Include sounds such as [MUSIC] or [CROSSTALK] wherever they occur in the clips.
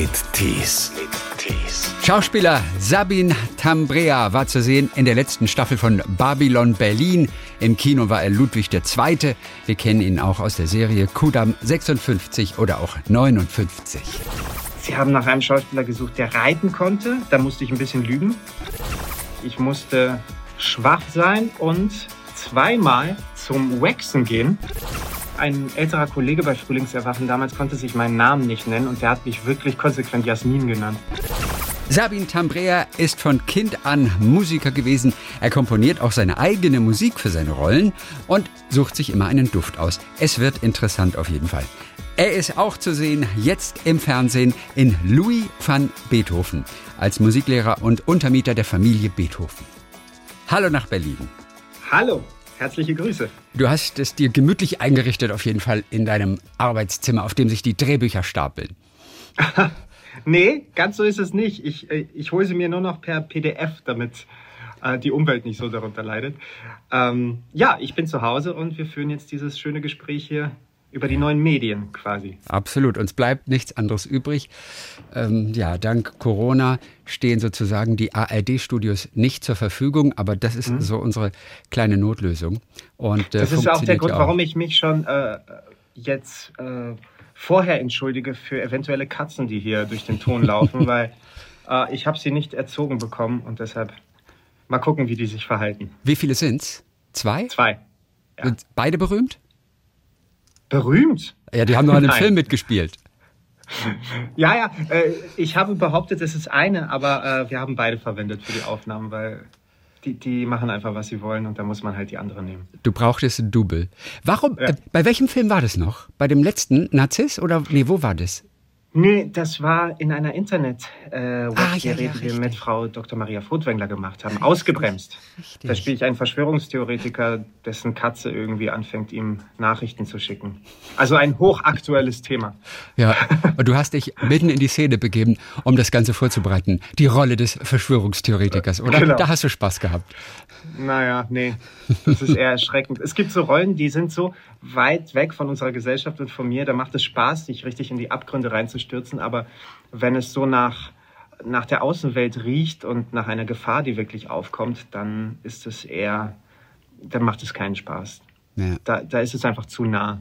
mit Tees. Schauspieler Sabin Tambrea war zu sehen in der letzten Staffel von Babylon Berlin. Im Kino war er Ludwig II. Wir kennen ihn auch aus der Serie Kudam 56 oder auch 59. Sie haben nach einem Schauspieler gesucht, der reiten konnte. Da musste ich ein bisschen lügen. Ich musste schwach sein und zweimal zum Waxen gehen. Ein älterer Kollege bei Frühlingserwachen damals konnte sich meinen Namen nicht nennen und der hat mich wirklich konsequent Jasmin genannt. Sabin Tambrea ist von Kind an Musiker gewesen. Er komponiert auch seine eigene Musik für seine Rollen und sucht sich immer einen Duft aus. Es wird interessant auf jeden Fall. Er ist auch zu sehen jetzt im Fernsehen in Louis van Beethoven als Musiklehrer und Untermieter der Familie Beethoven. Hallo nach Berlin. Hallo, herzliche Grüße. Du hast es dir gemütlich eingerichtet auf jeden Fall in deinem Arbeitszimmer, auf dem sich die Drehbücher stapeln. [LAUGHS] nee, ganz so ist es nicht. Ich, äh, ich hole sie mir nur noch per PDF, damit äh, die Umwelt nicht so darunter leidet. Ähm, ja, ich bin zu Hause und wir führen jetzt dieses schöne Gespräch hier über die neuen Medien quasi. Absolut. Uns bleibt nichts anderes übrig. Ähm, ja, dank Corona stehen sozusagen die ARD-Studios nicht zur Verfügung, aber das ist mhm. so unsere kleine Notlösung. Und, äh, das ist auch der Grund, auch. warum ich mich schon äh, jetzt äh, vorher entschuldige für eventuelle Katzen, die hier durch den Ton laufen, [LAUGHS] weil äh, ich habe sie nicht erzogen bekommen und deshalb mal gucken, wie die sich verhalten. Wie viele sind's? Zwei? Zwei. Ja. Sind beide berühmt? Berühmt? Ja, die haben noch einen Film mitgespielt. [LAUGHS] Ja, ja, äh, ich habe behauptet, es ist eine, aber äh, wir haben beide verwendet für die Aufnahmen, weil die, die machen einfach, was sie wollen und da muss man halt die andere nehmen. Du brauchtest ein Double. Warum, ja. äh, bei welchem Film war das noch? Bei dem letzten, Narziss oder, nee, wo war das? Nee, das war in einer Internet-Webserie, äh, ah, ja, ja, die wir mit Frau Dr. Maria Furtwängler gemacht haben. Ausgebremst. Richtig. Da spiele ich einen Verschwörungstheoretiker, dessen Katze irgendwie anfängt, ihm Nachrichten zu schicken. Also ein hochaktuelles Thema. Ja, und du hast dich mitten in die Szene begeben, um das Ganze vorzubereiten. Die Rolle des Verschwörungstheoretikers, oder? Genau. Da hast du Spaß gehabt. Naja, nee, das ist eher erschreckend. Es gibt so Rollen, die sind so weit weg von unserer Gesellschaft und von mir, da macht es Spaß, sich richtig in die Abgründe reinzustürzen. Aber wenn es so nach, nach der Außenwelt riecht und nach einer Gefahr, die wirklich aufkommt, dann ist es eher, dann macht es keinen Spaß. Ja. Da, da ist es einfach zu nah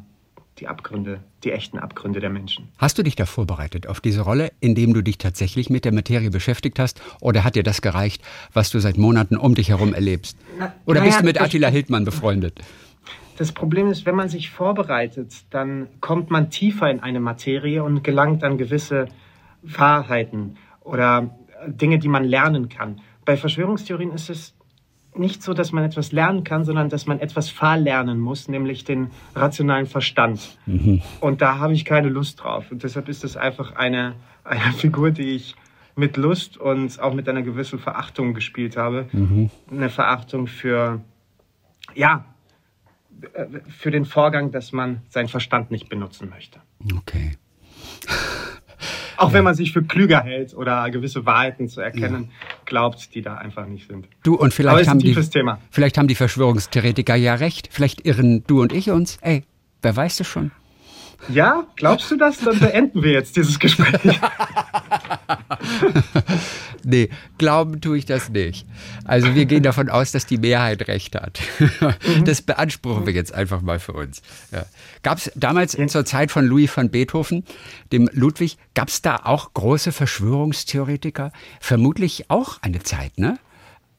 die Abgründe, die echten Abgründe der Menschen. Hast du dich da vorbereitet auf diese Rolle, indem du dich tatsächlich mit der Materie beschäftigt hast? Oder hat dir das gereicht, was du seit Monaten um dich herum erlebst? Oder bist du mit Attila Hildmann befreundet? Das Problem ist, wenn man sich vorbereitet, dann kommt man tiefer in eine Materie und gelangt an gewisse Wahrheiten oder Dinge, die man lernen kann. Bei Verschwörungstheorien ist es nicht so, dass man etwas lernen kann, sondern dass man etwas verlernen muss, nämlich den rationalen Verstand. Mhm. Und da habe ich keine Lust drauf. Und deshalb ist es einfach eine, eine Figur, die ich mit Lust und auch mit einer gewissen Verachtung gespielt habe. Mhm. Eine Verachtung für, ja, für den Vorgang, dass man seinen Verstand nicht benutzen möchte. Okay. [LAUGHS] Auch wenn man sich für klüger hält oder gewisse Wahrheiten zu erkennen ja. glaubt, die da einfach nicht sind. Du und vielleicht haben die, Thema. vielleicht haben die Verschwörungstheoretiker ja recht. Vielleicht irren du und ich uns. Ey, wer weiß das schon? Ja, glaubst du das? Dann beenden wir jetzt dieses Gespräch. [LAUGHS] nee, glauben tue ich das nicht. Also wir gehen davon aus, dass die Mehrheit recht hat. Mhm. Das beanspruchen wir jetzt einfach mal für uns. Ja. Gab es damals ja. zur Zeit von Louis van Beethoven, dem Ludwig, gab es da auch große Verschwörungstheoretiker? Vermutlich auch eine Zeit, ne?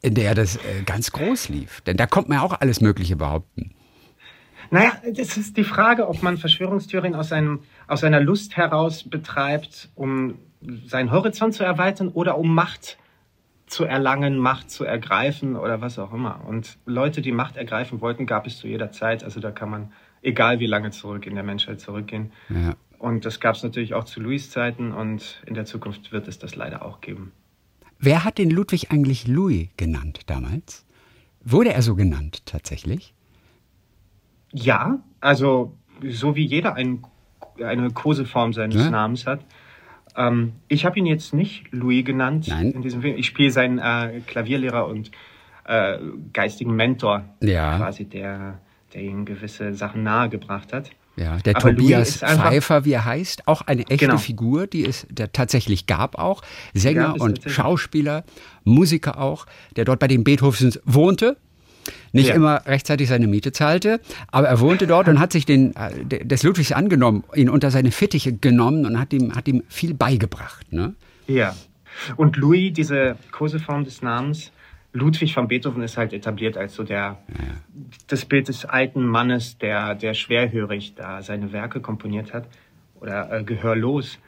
In der das äh, ganz groß lief. Denn da kommt man ja auch alles Mögliche behaupten. Naja, das ist die Frage, ob man Verschwörungstheorien aus, einem, aus einer Lust heraus betreibt, um seinen Horizont zu erweitern oder um Macht zu erlangen, Macht zu ergreifen oder was auch immer. Und Leute, die Macht ergreifen wollten, gab es zu jeder Zeit. Also da kann man, egal wie lange zurück in der Menschheit zurückgehen. Ja. Und das gab es natürlich auch zu Louis Zeiten und in der Zukunft wird es das leider auch geben. Wer hat den Ludwig eigentlich Louis genannt damals? Wurde er so genannt tatsächlich? Ja, also so wie jeder ein, eine Koseform seines ja. Namens hat. Ähm, ich habe ihn jetzt nicht Louis genannt Nein. in diesem Film. Ich spiele seinen äh, Klavierlehrer und äh, geistigen Mentor, ja. quasi der, der ihm gewisse Sachen nahegebracht hat. Ja, der Aber Tobias Pfeiffer, wie er heißt, auch eine echte genau. Figur, die es der tatsächlich gab auch. Sänger gab und Schauspieler, Musiker auch, der dort bei den Beethovens wohnte. Nicht ja. immer rechtzeitig seine Miete zahlte, aber er wohnte dort und hat sich den, äh, des Ludwigs angenommen, ihn unter seine Fittiche genommen und hat ihm, hat ihm viel beigebracht. Ne? Ja. Und Louis, diese Koseform des Namens, Ludwig von Beethoven ist halt etabliert als so der, ja. das Bild des alten Mannes, der, der schwerhörig da seine Werke komponiert hat oder äh, gehörlos.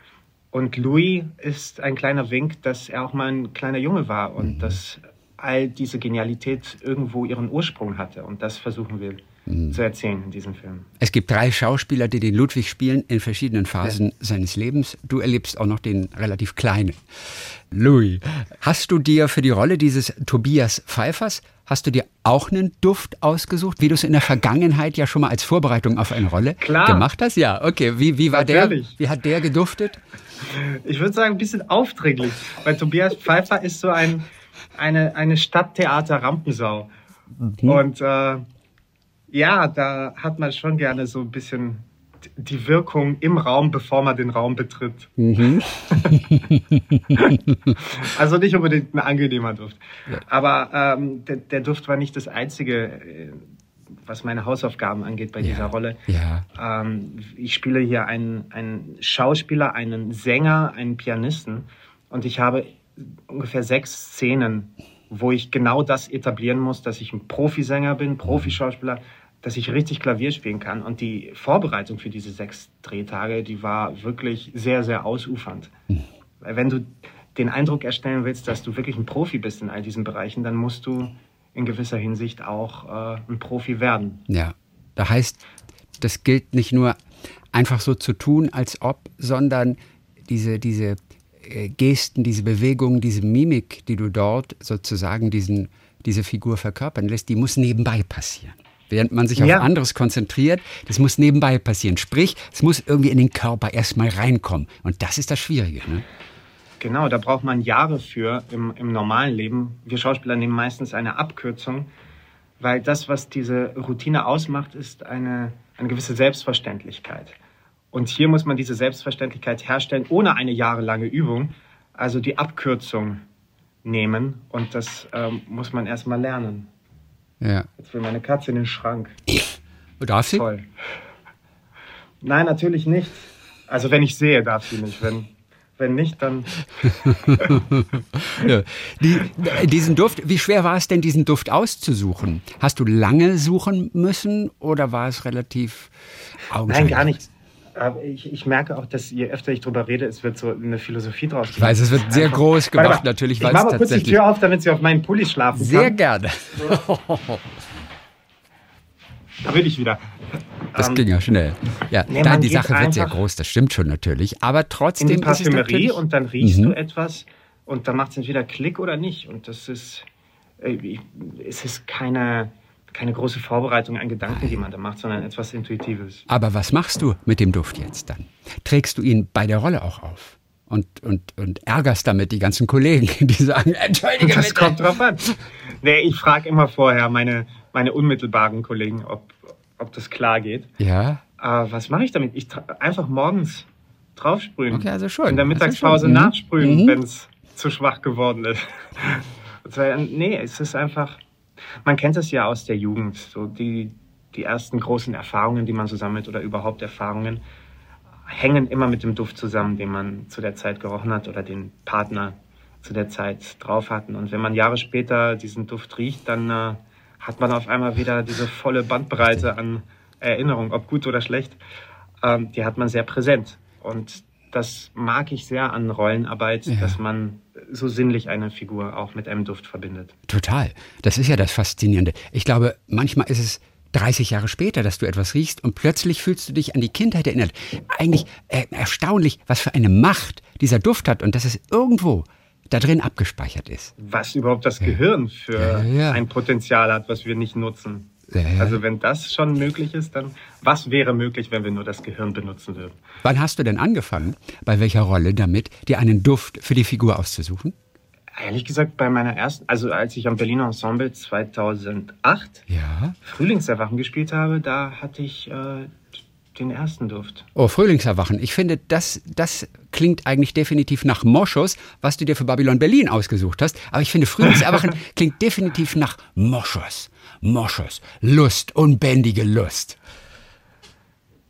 Und Louis ist ein kleiner Wink, dass er auch mal ein kleiner Junge war und mhm. dass all diese Genialität irgendwo ihren Ursprung hatte. Und das versuchen wir mhm. zu erzählen in diesem Film. Es gibt drei Schauspieler, die den Ludwig spielen in verschiedenen Phasen ja. seines Lebens. Du erlebst auch noch den relativ kleinen. Louis, hast du dir für die Rolle dieses Tobias Pfeiffers, hast du dir auch einen Duft ausgesucht, wie du es in der Vergangenheit ja schon mal als Vorbereitung auf eine Rolle Klar. gemacht hast? Ja, okay. Wie, wie war Natürlich. der? Wie hat der geduftet? Ich würde sagen, ein bisschen aufdringlich, weil Tobias Pfeiffer ist so ein, eine, eine Stadttheater-Rampensau. Mhm. Und äh, ja, da hat man schon gerne so ein bisschen die Wirkung im Raum, bevor man den Raum betritt. Mhm. [LAUGHS] also nicht unbedingt ein angenehmer Duft. Ja. Aber ähm, der, der, Duft war nicht das Einzige, äh, was meine Hausaufgaben angeht bei ja. dieser Rolle. Ja. Ähm, ich spiele hier einen, einen Schauspieler, einen Sänger, einen Pianisten und ich habe ungefähr sechs Szenen, wo ich genau das etablieren muss, dass ich ein Profisänger bin, Profischauspieler, dass ich richtig Klavier spielen kann. Und die Vorbereitung für diese sechs Drehtage, die war wirklich sehr, sehr ausufernd. Weil wenn du den Eindruck erstellen willst, dass du wirklich ein Profi bist in all diesen Bereichen, dann musst du in gewisser Hinsicht auch äh, ein Profi werden. Ja, da heißt, das gilt nicht nur einfach so zu tun, als ob, sondern diese, diese Gesten, diese Bewegungen, diese Mimik, die du dort sozusagen diesen, diese Figur verkörpern lässt, die muss nebenbei passieren während man sich auf ja. anderes konzentriert. Das muss nebenbei passieren. Sprich, es muss irgendwie in den Körper erstmal reinkommen. Und das ist das Schwierige. Ne? Genau, da braucht man Jahre für im, im normalen Leben. Wir Schauspieler nehmen meistens eine Abkürzung, weil das, was diese Routine ausmacht, ist eine, eine gewisse Selbstverständlichkeit. Und hier muss man diese Selbstverständlichkeit herstellen ohne eine jahrelange Übung, also die Abkürzung nehmen. Und das ähm, muss man erstmal lernen. Ja. Jetzt will meine Katze in den Schrank. Darf sie? Toll. Nein, natürlich nicht. Also wenn ich sehe, darf sie nicht. Wenn, wenn nicht, dann. [LAUGHS] ja. Die, diesen Duft, wie schwer war es denn, diesen Duft auszusuchen? Hast du lange suchen müssen oder war es relativ augenscheinlich? Nein, gar nicht. Aber ich, ich, merke auch, dass je öfter ich darüber rede, es wird so eine Philosophie draus. Ich weiß, es wird sehr groß gemacht, mal, natürlich. Ich mache mal kurz die Tür auf, damit Sie auf meinen Pulli schlafen Sehr kann. gerne. [LAUGHS] Da bin ich wieder. Das ähm, ging ja schnell. Ja, nee, nein, die Sache wird sehr groß, das stimmt schon natürlich. Aber trotzdem. In die Parfümerie und dann riechst mhm. du etwas und dann macht es entweder Klick oder nicht. Und das ist, äh, es ist keine, keine große Vorbereitung an Gedanken, die man da macht, sondern etwas Intuitives. Aber was machst du mit dem Duft jetzt dann? Trägst du ihn bei der Rolle auch auf? Und, und, und ärgerst damit die ganzen Kollegen, [LAUGHS] die sagen, entschuldige Das bitte. kommt drauf an. Nee, ich frage immer vorher meine, meine unmittelbaren Kollegen, ob, ob das klar geht. Ja. Aber was mache ich damit? Ich einfach morgens draufsprühen. Okay, also schon. In der Mittagspause mhm. nachsprühen, mhm. wenn es zu schwach geworden ist. [LAUGHS] nee, es ist einfach man kennt es ja aus der Jugend, so die, die ersten großen Erfahrungen, die man so sammelt oder überhaupt Erfahrungen, hängen immer mit dem Duft zusammen, den man zu der Zeit gerochen hat oder den Partner zu der Zeit drauf hatten. Und wenn man Jahre später diesen Duft riecht, dann äh, hat man auf einmal wieder diese volle Bandbreite an Erinnerung, ob gut oder schlecht, ähm, die hat man sehr präsent. Und das mag ich sehr an Rollenarbeit, ja. dass man so sinnlich eine Figur auch mit einem Duft verbindet. Total. Das ist ja das Faszinierende. Ich glaube, manchmal ist es 30 Jahre später, dass du etwas riechst und plötzlich fühlst du dich an die Kindheit erinnert. Eigentlich äh, erstaunlich, was für eine Macht dieser Duft hat und dass es irgendwo da drin abgespeichert ist. Was überhaupt das Gehirn für ja, ja. ein Potenzial hat, was wir nicht nutzen. Also wenn das schon möglich ist, dann was wäre möglich, wenn wir nur das Gehirn benutzen würden? Wann hast du denn angefangen, bei welcher Rolle damit, dir einen Duft für die Figur auszusuchen? Ehrlich gesagt, bei meiner ersten, also als ich am Berliner Ensemble 2008 ja. Frühlingserwachen gespielt habe, da hatte ich äh, den ersten Duft. Oh, Frühlingserwachen. Ich finde, das, das klingt eigentlich definitiv nach Moschus, was du dir für Babylon Berlin ausgesucht hast. Aber ich finde, Frühlingserwachen [LAUGHS] klingt definitiv nach Moschus. Moschus. Lust, unbändige Lust.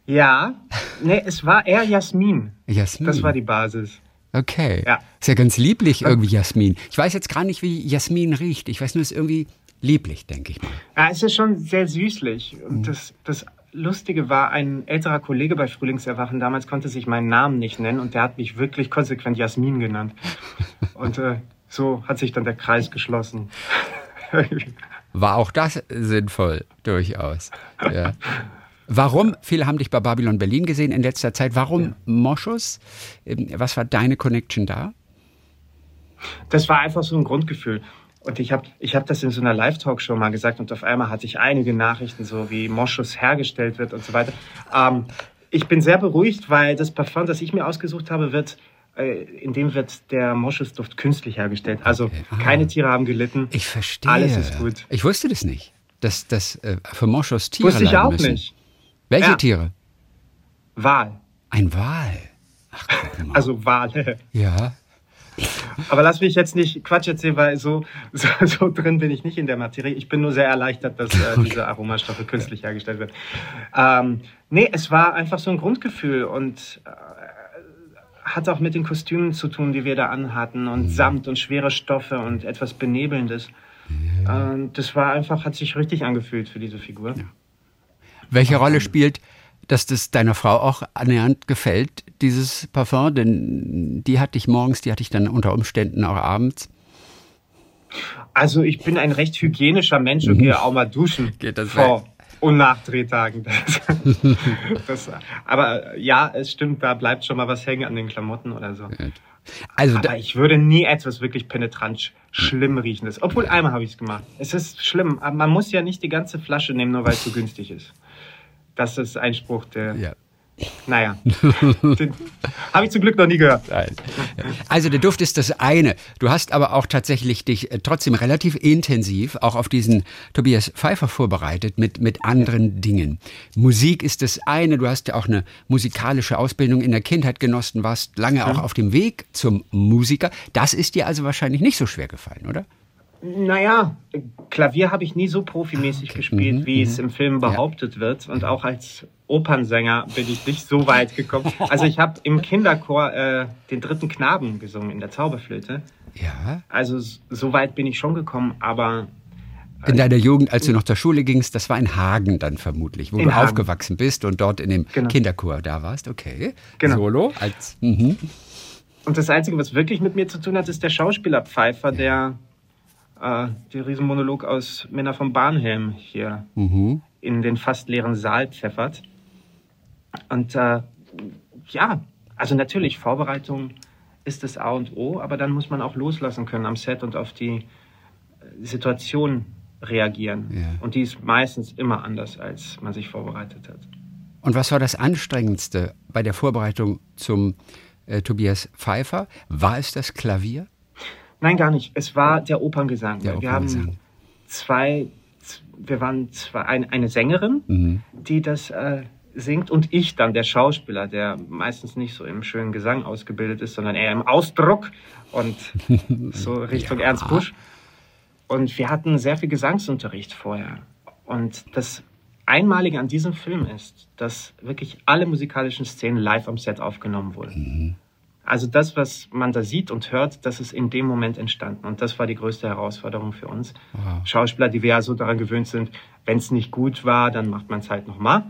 Ja, nee, es war eher Jasmin. Jasmin. Das war die Basis. Okay. Ja. Ist ja ganz lieblich irgendwie Jasmin. Ich weiß jetzt gar nicht, wie Jasmin riecht. Ich weiß nur, es ist irgendwie lieblich, denke ich mal. Ja, es ist schon sehr süßlich. Und das, das Lustige war, ein älterer Kollege bei Frühlingserwachen damals konnte sich meinen Namen nicht nennen und der hat mich wirklich konsequent Jasmin genannt. Und äh, so hat sich dann der Kreis geschlossen. [LAUGHS] War auch das sinnvoll, durchaus. Ja. Warum, viele haben dich bei Babylon Berlin gesehen in letzter Zeit, warum Moschus? Ähm, Was war deine Connection da? Das war einfach so ein Grundgefühl. Und ich habe ich hab das in so einer Live-Talk-Show mal gesagt und auf einmal hatte ich einige Nachrichten, so wie Moschus hergestellt wird und so weiter. Ähm, ich bin sehr beruhigt, weil das Parfum, das ich mir ausgesucht habe, wird, äh, in dem wird der Moschusduft künstlich hergestellt. Also Okay. Ah. keine Tiere haben gelitten. Ich verstehe. Alles ist gut. Ich wusste das nicht, dass das äh, für Moschus Tiere Wusste ich auch müssen. nicht. Welche Ja. Tiere? Wal. Ein Wal. Ach. Also Wale. [LAUGHS] ja. Aber lass mich jetzt nicht Quatsch erzählen, weil so, so, so drin bin ich nicht in der Materie. Ich bin nur sehr erleichtert, dass äh, diese Aromastoffe künstlich hergestellt werden. Ähm, nee, es war einfach so ein Grundgefühl und äh, hat auch mit den Kostümen zu tun, die wir da anhatten und Samt und schwere Stoffe und etwas Benebelndes. Und das war einfach, hat sich richtig angefühlt für diese Figur. Welche Rolle spielt, dass das deiner Frau auch annähernd gefällt, dieses Parfum? Denn die hatte ich morgens, die hatte ich dann unter Umständen auch abends. Also ich bin ein recht hygienischer Mensch und gehe auch mal duschen Mhm. Geht das vor und nach Drehtagen. Das, [LAUGHS] das, aber ja, es stimmt, da bleibt schon mal was hängen an den Klamotten oder so. Also da, Aber ich würde nie etwas wirklich penetrant sch- schlimm riechendes. Obwohl einmal habe ich es gemacht. Es ist schlimm, aber man muss ja nicht die ganze Flasche nehmen, nur weil es so günstig ist. Das ist ein Spruch, der, ja. Naja, [LAUGHS] habe ich zum Glück noch nie gehört. Nein. Also der Duft ist das eine. Du hast aber auch tatsächlich dich äh, trotzdem relativ intensiv auch auf diesen Tobias Pfeiffer vorbereitet mit, mit anderen Dingen. Musik ist das eine. Du hast ja auch eine musikalische Ausbildung in der Kindheit genossen, warst lange auch auf dem Weg zum Musiker. Das ist dir also wahrscheinlich nicht so schwer gefallen, oder? Naja, Klavier habe ich nie so profimäßig gespielt, wie es im Film behauptet wird. Und auch als Opernsänger bin ich nicht so weit gekommen. [LAUGHS] Also ich habe im Kinderchor äh, den dritten Knaben gesungen in der Zauberflöte. Ja. Also so weit bin ich schon gekommen, aber In deiner Jugend, als du noch zur Schule gingst, das war in Hagen dann vermutlich, wo In du Hagen. aufgewachsen bist und dort in dem Genau. Kinderchor da warst. Okay. Genau. Solo als. Mhm. Und das Einzige, was wirklich mit mir zu tun hat, ist der Schauspieler Pfeiffer, der äh, den Riesenmonolog aus Männer vom Bahnhelm hier Mhm. in den fast leeren Saal pfeffert. Und äh, ja, also natürlich, Vorbereitung ist das A und O, aber dann muss man auch loslassen können am Set und auf die äh, Situation reagieren. Ja. Und die ist meistens immer anders, als man sich vorbereitet hat. Und was war das Anstrengendste bei der Vorbereitung zum äh, Tobias Pfeiffer? War es das Klavier? Nein, gar nicht. Es war der Operngesang. Der wir Operngesang. haben zwei, wir waren zwei, ein, eine Sängerin, Mhm. die das äh, singt und ich dann, der Schauspieler, der meistens nicht so im schönen Gesang ausgebildet ist, sondern eher im Ausdruck und [LAUGHS] so Richtung Ja. Ernst Busch. Und wir hatten sehr viel Gesangsunterricht vorher. Und das Einmalige an diesem Film ist, dass wirklich alle musikalischen Szenen live am Set aufgenommen wurden. Also das, was man da sieht und hört, das ist in dem Moment entstanden. Und das war die größte Herausforderung für uns. Wow. Schauspieler, die wir ja so daran gewöhnt sind, wenn es nicht gut war, dann macht man es halt nochmal.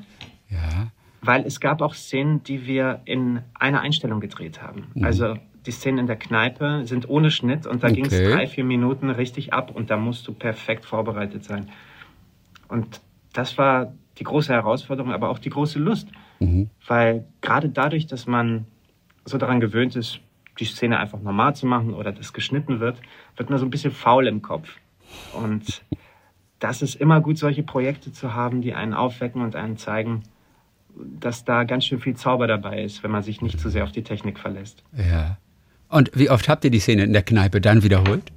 Ja. Weil es gab auch Szenen, die wir in einer Einstellung gedreht haben. Also die Szenen in der Kneipe sind ohne Schnitt und da Okay. ging es drei, vier Minuten richtig ab und da musst du perfekt vorbereitet sein. Und das war die große Herausforderung, aber auch die große Lust. Weil gerade dadurch, dass man so daran gewöhnt ist, die Szene einfach normal zu machen oder das geschnitten wird, wird man so ein bisschen faul im Kopf. Und das ist immer gut, solche Projekte zu haben, die einen aufwecken und einen zeigen, dass da ganz schön viel Zauber dabei ist, wenn man sich nicht zu sehr auf die Technik verlässt. Ja. Und wie oft habt ihr die Szene in der Kneipe dann wiederholt?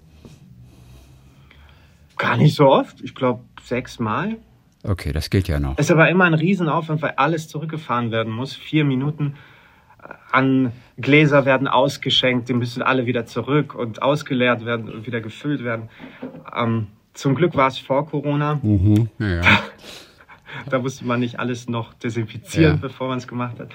Gar nicht so oft, ich glaube sechsmal. Okay, das gilt ja noch. Es ist aber immer ein Riesenaufwand, weil alles zurückgefahren werden muss. Vier Minuten an Gläser werden ausgeschenkt, die müssen alle wieder zurück und ausgeleert werden und wieder gefüllt werden. Ähm, zum Glück war es vor Corona. Mhm, ja. [LAUGHS] da musste man nicht alles noch desinfizieren, ja. bevor man es gemacht hat.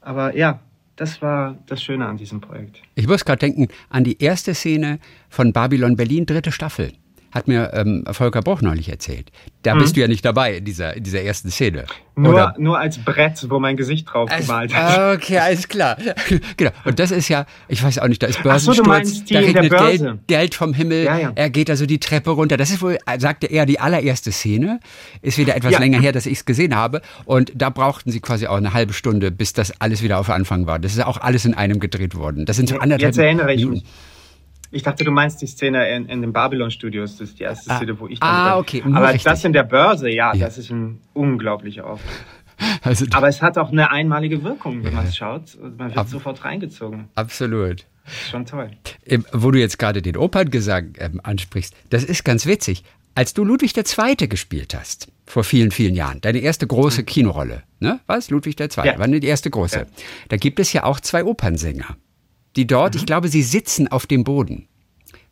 Aber ja, das war das Schöne an diesem Projekt. Ich muss gerade denken an die erste Szene von Babylon Berlin, dritte Staffel hat mir ähm, Volker Bruch neulich erzählt. Da mhm. bist du ja nicht dabei in dieser, in dieser ersten Szene. Nur, nur als Brett, wo mein Gesicht drauf als, gemalt ist. Okay, alles klar. [LAUGHS] genau. Und das ist ja, ich weiß auch nicht, da ist Börsensturz, so, meinst, da regnet Geld, Geld, vom Himmel, ja, ja. er geht also die Treppe runter. Das ist wohl, sagte er, die allererste Szene. Ist wieder etwas ja. länger her, dass ich es gesehen habe. Und da brauchten sie quasi auch eine halbe Stunde, bis das alles wieder auf Anfang war. Das ist auch alles in einem gedreht worden. Das sind so anderthalb Jetzt erinnere ich Minuten. mich. Ich dachte, du meinst die Szene in, in den Babylon-Studios. Das ist die erste ah. Szene, wo ich dann. Ah, okay. Aber richtig. das in der Börse, ja, ja, das ist ein unglaublicher Auftritt. [LAUGHS] Also, Aber es hat auch eine einmalige Wirkung, wenn man es schaut. Man wird Ab sofort reingezogen. Absolut. Schon toll. Wo du jetzt gerade den Operngesang ähm, ansprichst, das ist ganz witzig. Als du Ludwig II. gespielt hast, vor vielen, vielen Jahren, deine erste große mhm. Kinorolle, ne? Was? Ludwig II. Ja. war die erste große. Ja. Da gibt es ja auch zwei Opernsänger die dort, mhm. ich glaube, sie sitzen auf dem Boden.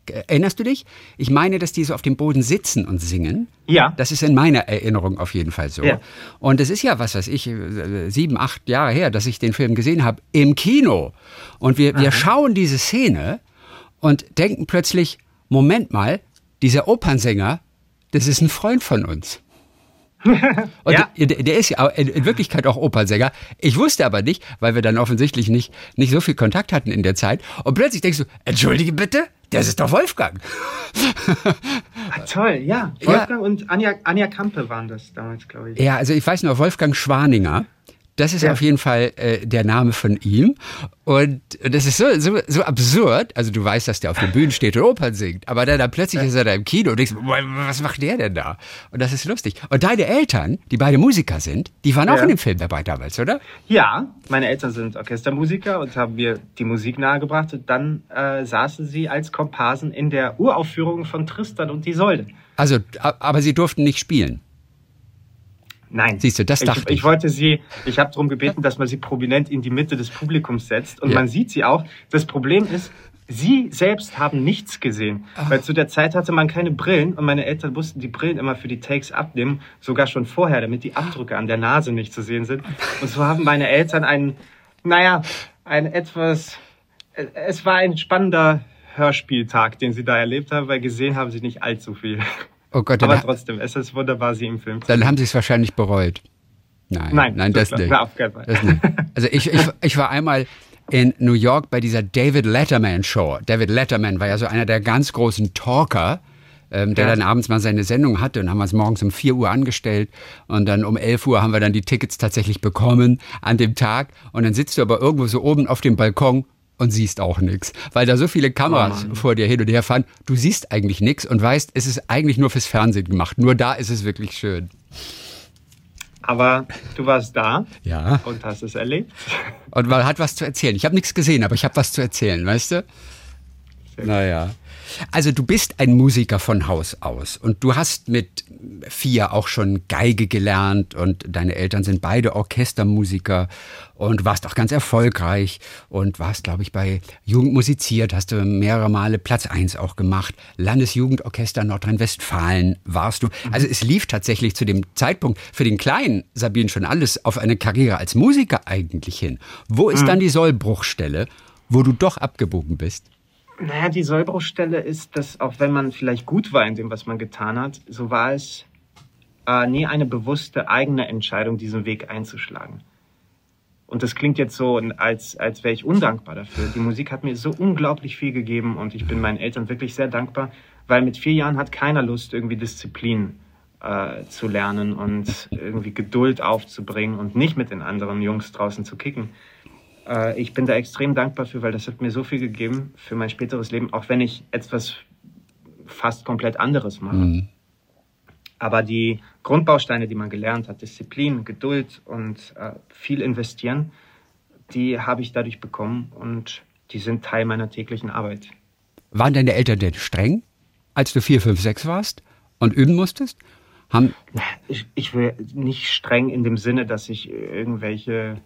Erinnerst du dich? Ich meine, dass die so auf dem Boden sitzen und singen. Ja. Das ist in meiner Erinnerung auf jeden Fall so. Ja. Und es ist ja, was weiß ich, äh, sieben, acht Jahre her, dass ich den Film gesehen habe, im Kino. Und wir, wir schauen diese Szene und denken plötzlich, Moment mal, dieser Opernsänger, das ist ein Freund von uns. Und ja. der, der, ist ja in Wirklichkeit auch Opernsänger. Ich wusste aber nicht, weil wir dann offensichtlich nicht, nicht so viel Kontakt hatten in der Zeit. Und plötzlich denkst du, entschuldige bitte, das ist doch Wolfgang. Ah, toll, ja. Wolfgang ja. und Anja, Anja Kampe waren das damals, glaube ich. Ja, also ich weiß nur, Wolfgang Schwaninger. Das ist ja. auf jeden Fall äh, der Name von ihm. Und das ist so, so, so absurd. Also du weißt, dass der auf den Bühnen steht und Opern singt. Aber dann, dann plötzlich ist er da im Kino und denkst, was macht der denn da? Und das ist lustig. Und deine Eltern, die beide Musiker sind, die waren auch ja. in dem Film dabei damals, oder? Ja, meine Eltern sind Orchestermusiker und haben mir die Musik nahegebracht. Und dann äh, saßen sie als Komparsen in der Uraufführung von Tristan und Isolde. Also, aber sie durften nicht spielen. Nein. Siehst du, das dachte ich. Ich, wollte sie, ich habe darum gebeten, dass man sie prominent in die Mitte des Publikums setzt. Und ja. man sieht sie auch. Das Problem ist, Sie selbst haben nichts gesehen, Ach. weil zu der Zeit hatte man keine Brillen und meine Eltern mussten die Brillen immer für die Takes abnehmen, sogar schon vorher, damit die Abdrücke an der Nase nicht zu sehen sind. Und so haben meine Eltern einen, naja, ein etwas, es war ein spannender Hörspieltag, den sie da erlebt haben, weil gesehen haben sie nicht allzu viel. Oh Gott, Aber trotzdem, es ist wunderbar, sie im Film zu Dann haben sie es wahrscheinlich bereut. Nein, nein, nein das, nicht. Na, auf keinen Fall. das nicht. Also ich, ich, [LAUGHS] ich war einmal in New York bei dieser David Letterman Show. David Letterman war ja so einer der ganz großen Talker, ähm, der ja. dann abends mal seine Sendung hatte und haben wir es morgens um 4 Uhr angestellt und dann um 11 Uhr haben wir dann die Tickets tatsächlich bekommen an dem Tag und dann sitzt du aber irgendwo so oben auf dem Balkon und siehst auch nichts, weil da so viele Kameras oh vor dir hin und her fahren. Du siehst eigentlich nichts und weißt, es ist eigentlich nur fürs Fernsehen gemacht. Nur da ist es wirklich schön. Aber du warst da ja. und hast es erlebt. Und man hat was zu erzählen. Ich habe nichts gesehen, aber ich habe was zu erzählen, weißt du? Sehr naja. Also du bist ein Musiker von Haus aus und du hast mit vier auch schon Geige gelernt und deine Eltern sind beide Orchestermusiker und warst auch ganz erfolgreich und warst, glaube ich, bei Jugend musiziert, hast du mehrere Male Platz eins auch gemacht. Landesjugendorchester Nordrhein-Westfalen warst du. Also es lief tatsächlich zu dem Zeitpunkt für den kleinen Sabine schon alles auf eine Karriere als Musiker eigentlich hin. Wo ist mhm. dann die Sollbruchstelle, wo du doch abgebogen bist? Naja, die Sollbruchstelle ist, dass auch wenn man vielleicht gut war in dem, was man getan hat, so war es äh, nie eine bewusste eigene Entscheidung, diesen Weg einzuschlagen. Und das klingt jetzt so, als, als wäre ich undankbar dafür. Die Musik hat mir so unglaublich viel gegeben und ich bin meinen Eltern wirklich sehr dankbar, weil mit vier Jahren hat keiner Lust, irgendwie Disziplin äh, zu lernen und irgendwie Geduld aufzubringen und nicht mit den anderen Jungs draußen zu kicken. Äh, ich bin da extrem dankbar für, weil das hat mir so viel gegeben für mein späteres Leben, auch wenn ich etwas fast komplett anderes mache. Mhm. Aber die Grundbausteine, die man gelernt hat, Disziplin, Geduld und äh, viel investieren, die habe ich dadurch bekommen und die sind Teil meiner täglichen Arbeit. Waren deine Eltern denn streng, als du vier, fünf, sechs warst und üben musstest? Haben ich, ich will nicht streng in dem Sinne, dass ich irgendwelche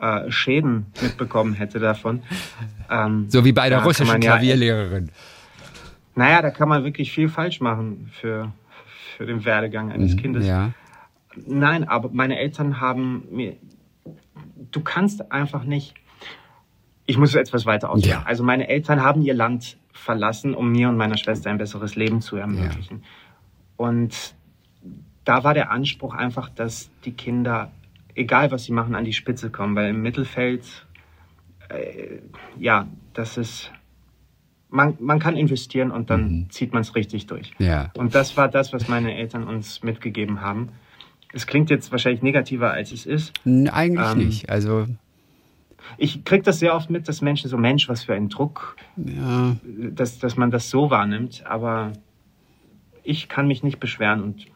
äh, Schäden mitbekommen hätte davon. Ähm, so wie bei der russischen Klavierlehrerin. Ja, naja, da kann man wirklich viel falsch machen für, für den Werdegang eines mhm, Kindes. Ja. Nein, aber meine Eltern haben mir. Du kannst einfach nicht. Ich muss etwas weiter ausführen. Ja. Also meine Eltern haben ihr Land verlassen, um mir und meiner Schwester ein besseres Leben zu ermöglichen. Ja. Und da war der Anspruch einfach, dass die Kinder, egal was sie machen, an die Spitze kommen, weil im Mittelfeld, äh, ja, das ist, man, man kann investieren und dann mhm. zieht man es richtig durch. Ja. Und das war das, was meine Eltern uns mitgegeben haben. Es klingt jetzt wahrscheinlich negativer, als es ist. Eigentlich ähm, nicht. Also ich kriege das sehr oft mit, dass Menschen so, Mensch, was für ein Druck, ja. dass, dass man das so wahrnimmt. Aber ich kann mich nicht beschweren und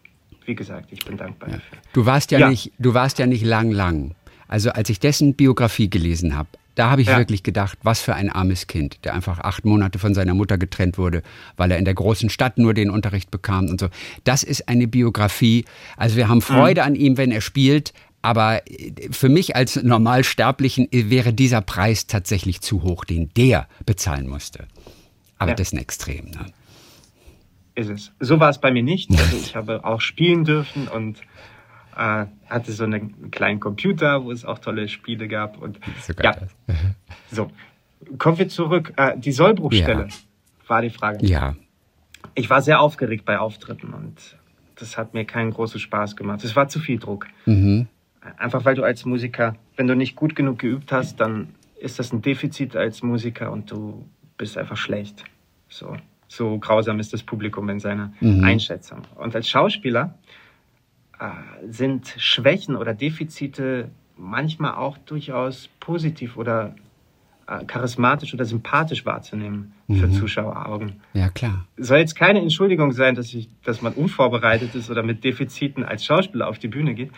wie gesagt, ich bin dankbar ja. dafür. Du warst ja, ja, nicht, du warst ja nicht lang, lang. Also als ich dessen Biografie gelesen habe, da habe ich ja. wirklich gedacht, was für ein armes Kind, der einfach acht Monate von seiner Mutter getrennt wurde, weil er in der großen Stadt nur den Unterricht bekam und so. Das ist eine Biografie. Also wir haben Freude mhm. an ihm, wenn er spielt, aber für mich als Normalsterblichen wäre dieser Preis tatsächlich zu hoch, den der bezahlen musste. Aber ja. das ist ein Extrem. Ne? Ist es. So war es bei mir nicht. [LAUGHS] Also ich habe auch spielen dürfen und äh, hatte so einen kleinen Computer, wo es auch tolle Spiele gab. Und ja, so kommen wir zurück. Äh, die Sollbruchstelle ja. war die Frage. Ja. Ich war sehr aufgeregt bei Auftritten und das hat mir keinen großen Spaß gemacht. Es war zu viel Druck. Mhm. Einfach weil du als Musiker, wenn du nicht gut genug geübt hast, dann ist das ein Defizit als Musiker und du bist einfach schlecht. So, so grausam ist das Publikum in seiner mhm. Einschätzung. Und als Schauspieler äh, sind Schwächen oder Defizite manchmal auch durchaus positiv oder äh, charismatisch oder sympathisch wahrzunehmen mhm. für Zuschaueraugen. Ja, klar. Soll jetzt keine Entschuldigung sein, dass, ich, dass man unvorbereitet ist oder mit Defiziten als Schauspieler auf die Bühne geht,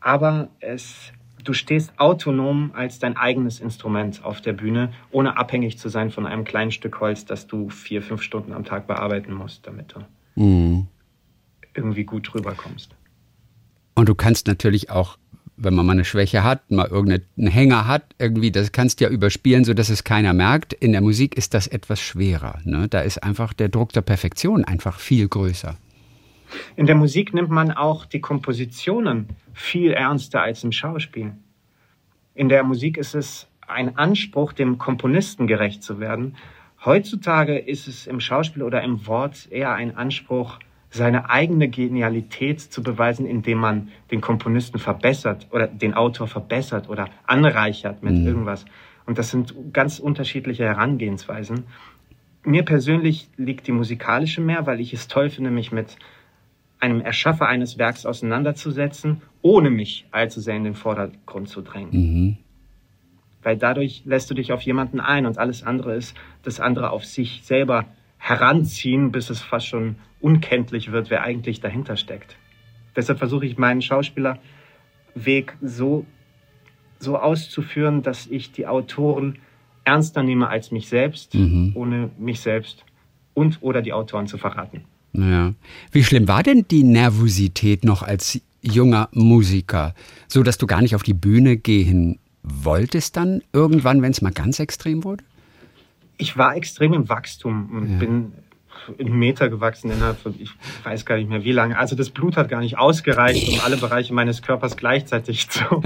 aber es, du stehst autonom als dein eigenes Instrument auf der Bühne, ohne abhängig zu sein von einem kleinen Stück Holz, das du vier, fünf Stunden am Tag bearbeiten musst, damit du mhm. irgendwie gut rüberkommst. Und du kannst natürlich auch, wenn man mal eine Schwäche hat, mal irgendeinen Hänger hat, irgendwie, das kannst du ja überspielen, sodass es keiner merkt. In der Musik ist das etwas schwerer. Ne? Da ist einfach der Druck der Perfektion einfach viel größer. In der Musik nimmt man auch die Kompositionen viel ernster als im Schauspiel. In der Musik ist es ein Anspruch, dem Komponisten gerecht zu werden. Heutzutage ist es im Schauspiel oder im Wort eher ein Anspruch, seine eigene Genialität zu beweisen, indem man den Komponisten verbessert oder den Autor verbessert oder anreichert mit mhm. irgendwas. Und das sind ganz unterschiedliche Herangehensweisen. Mir persönlich liegt die musikalische mehr, weil ich es toll finde, mich mit einem Erschaffer eines Werks auseinanderzusetzen, ohne mich allzu sehr in den Vordergrund zu drängen. Mhm. Weil dadurch lässt du dich auf jemanden ein und alles andere ist das andere auf sich selber heranziehen, bis es fast schon unkenntlich wird, wer eigentlich dahinter steckt. Deshalb versuche ich meinen Schauspielerweg so, so auszuführen, dass ich die Autoren ernster nehme als mich selbst, mhm. ohne mich selbst und oder die Autoren zu verraten. Ja. Wie schlimm war denn die Nervosität noch als junger Musiker, so dass du gar nicht auf die Bühne gehen wolltest dann irgendwann, wenn es mal ganz extrem wurde? Ich war extrem im Wachstum und ja. bin in Meter gewachsen innerhalb von, ich weiß gar nicht mehr wie lange. Also das Blut hat gar nicht ausgereicht, um alle Bereiche meines Körpers gleichzeitig [LAUGHS] zu,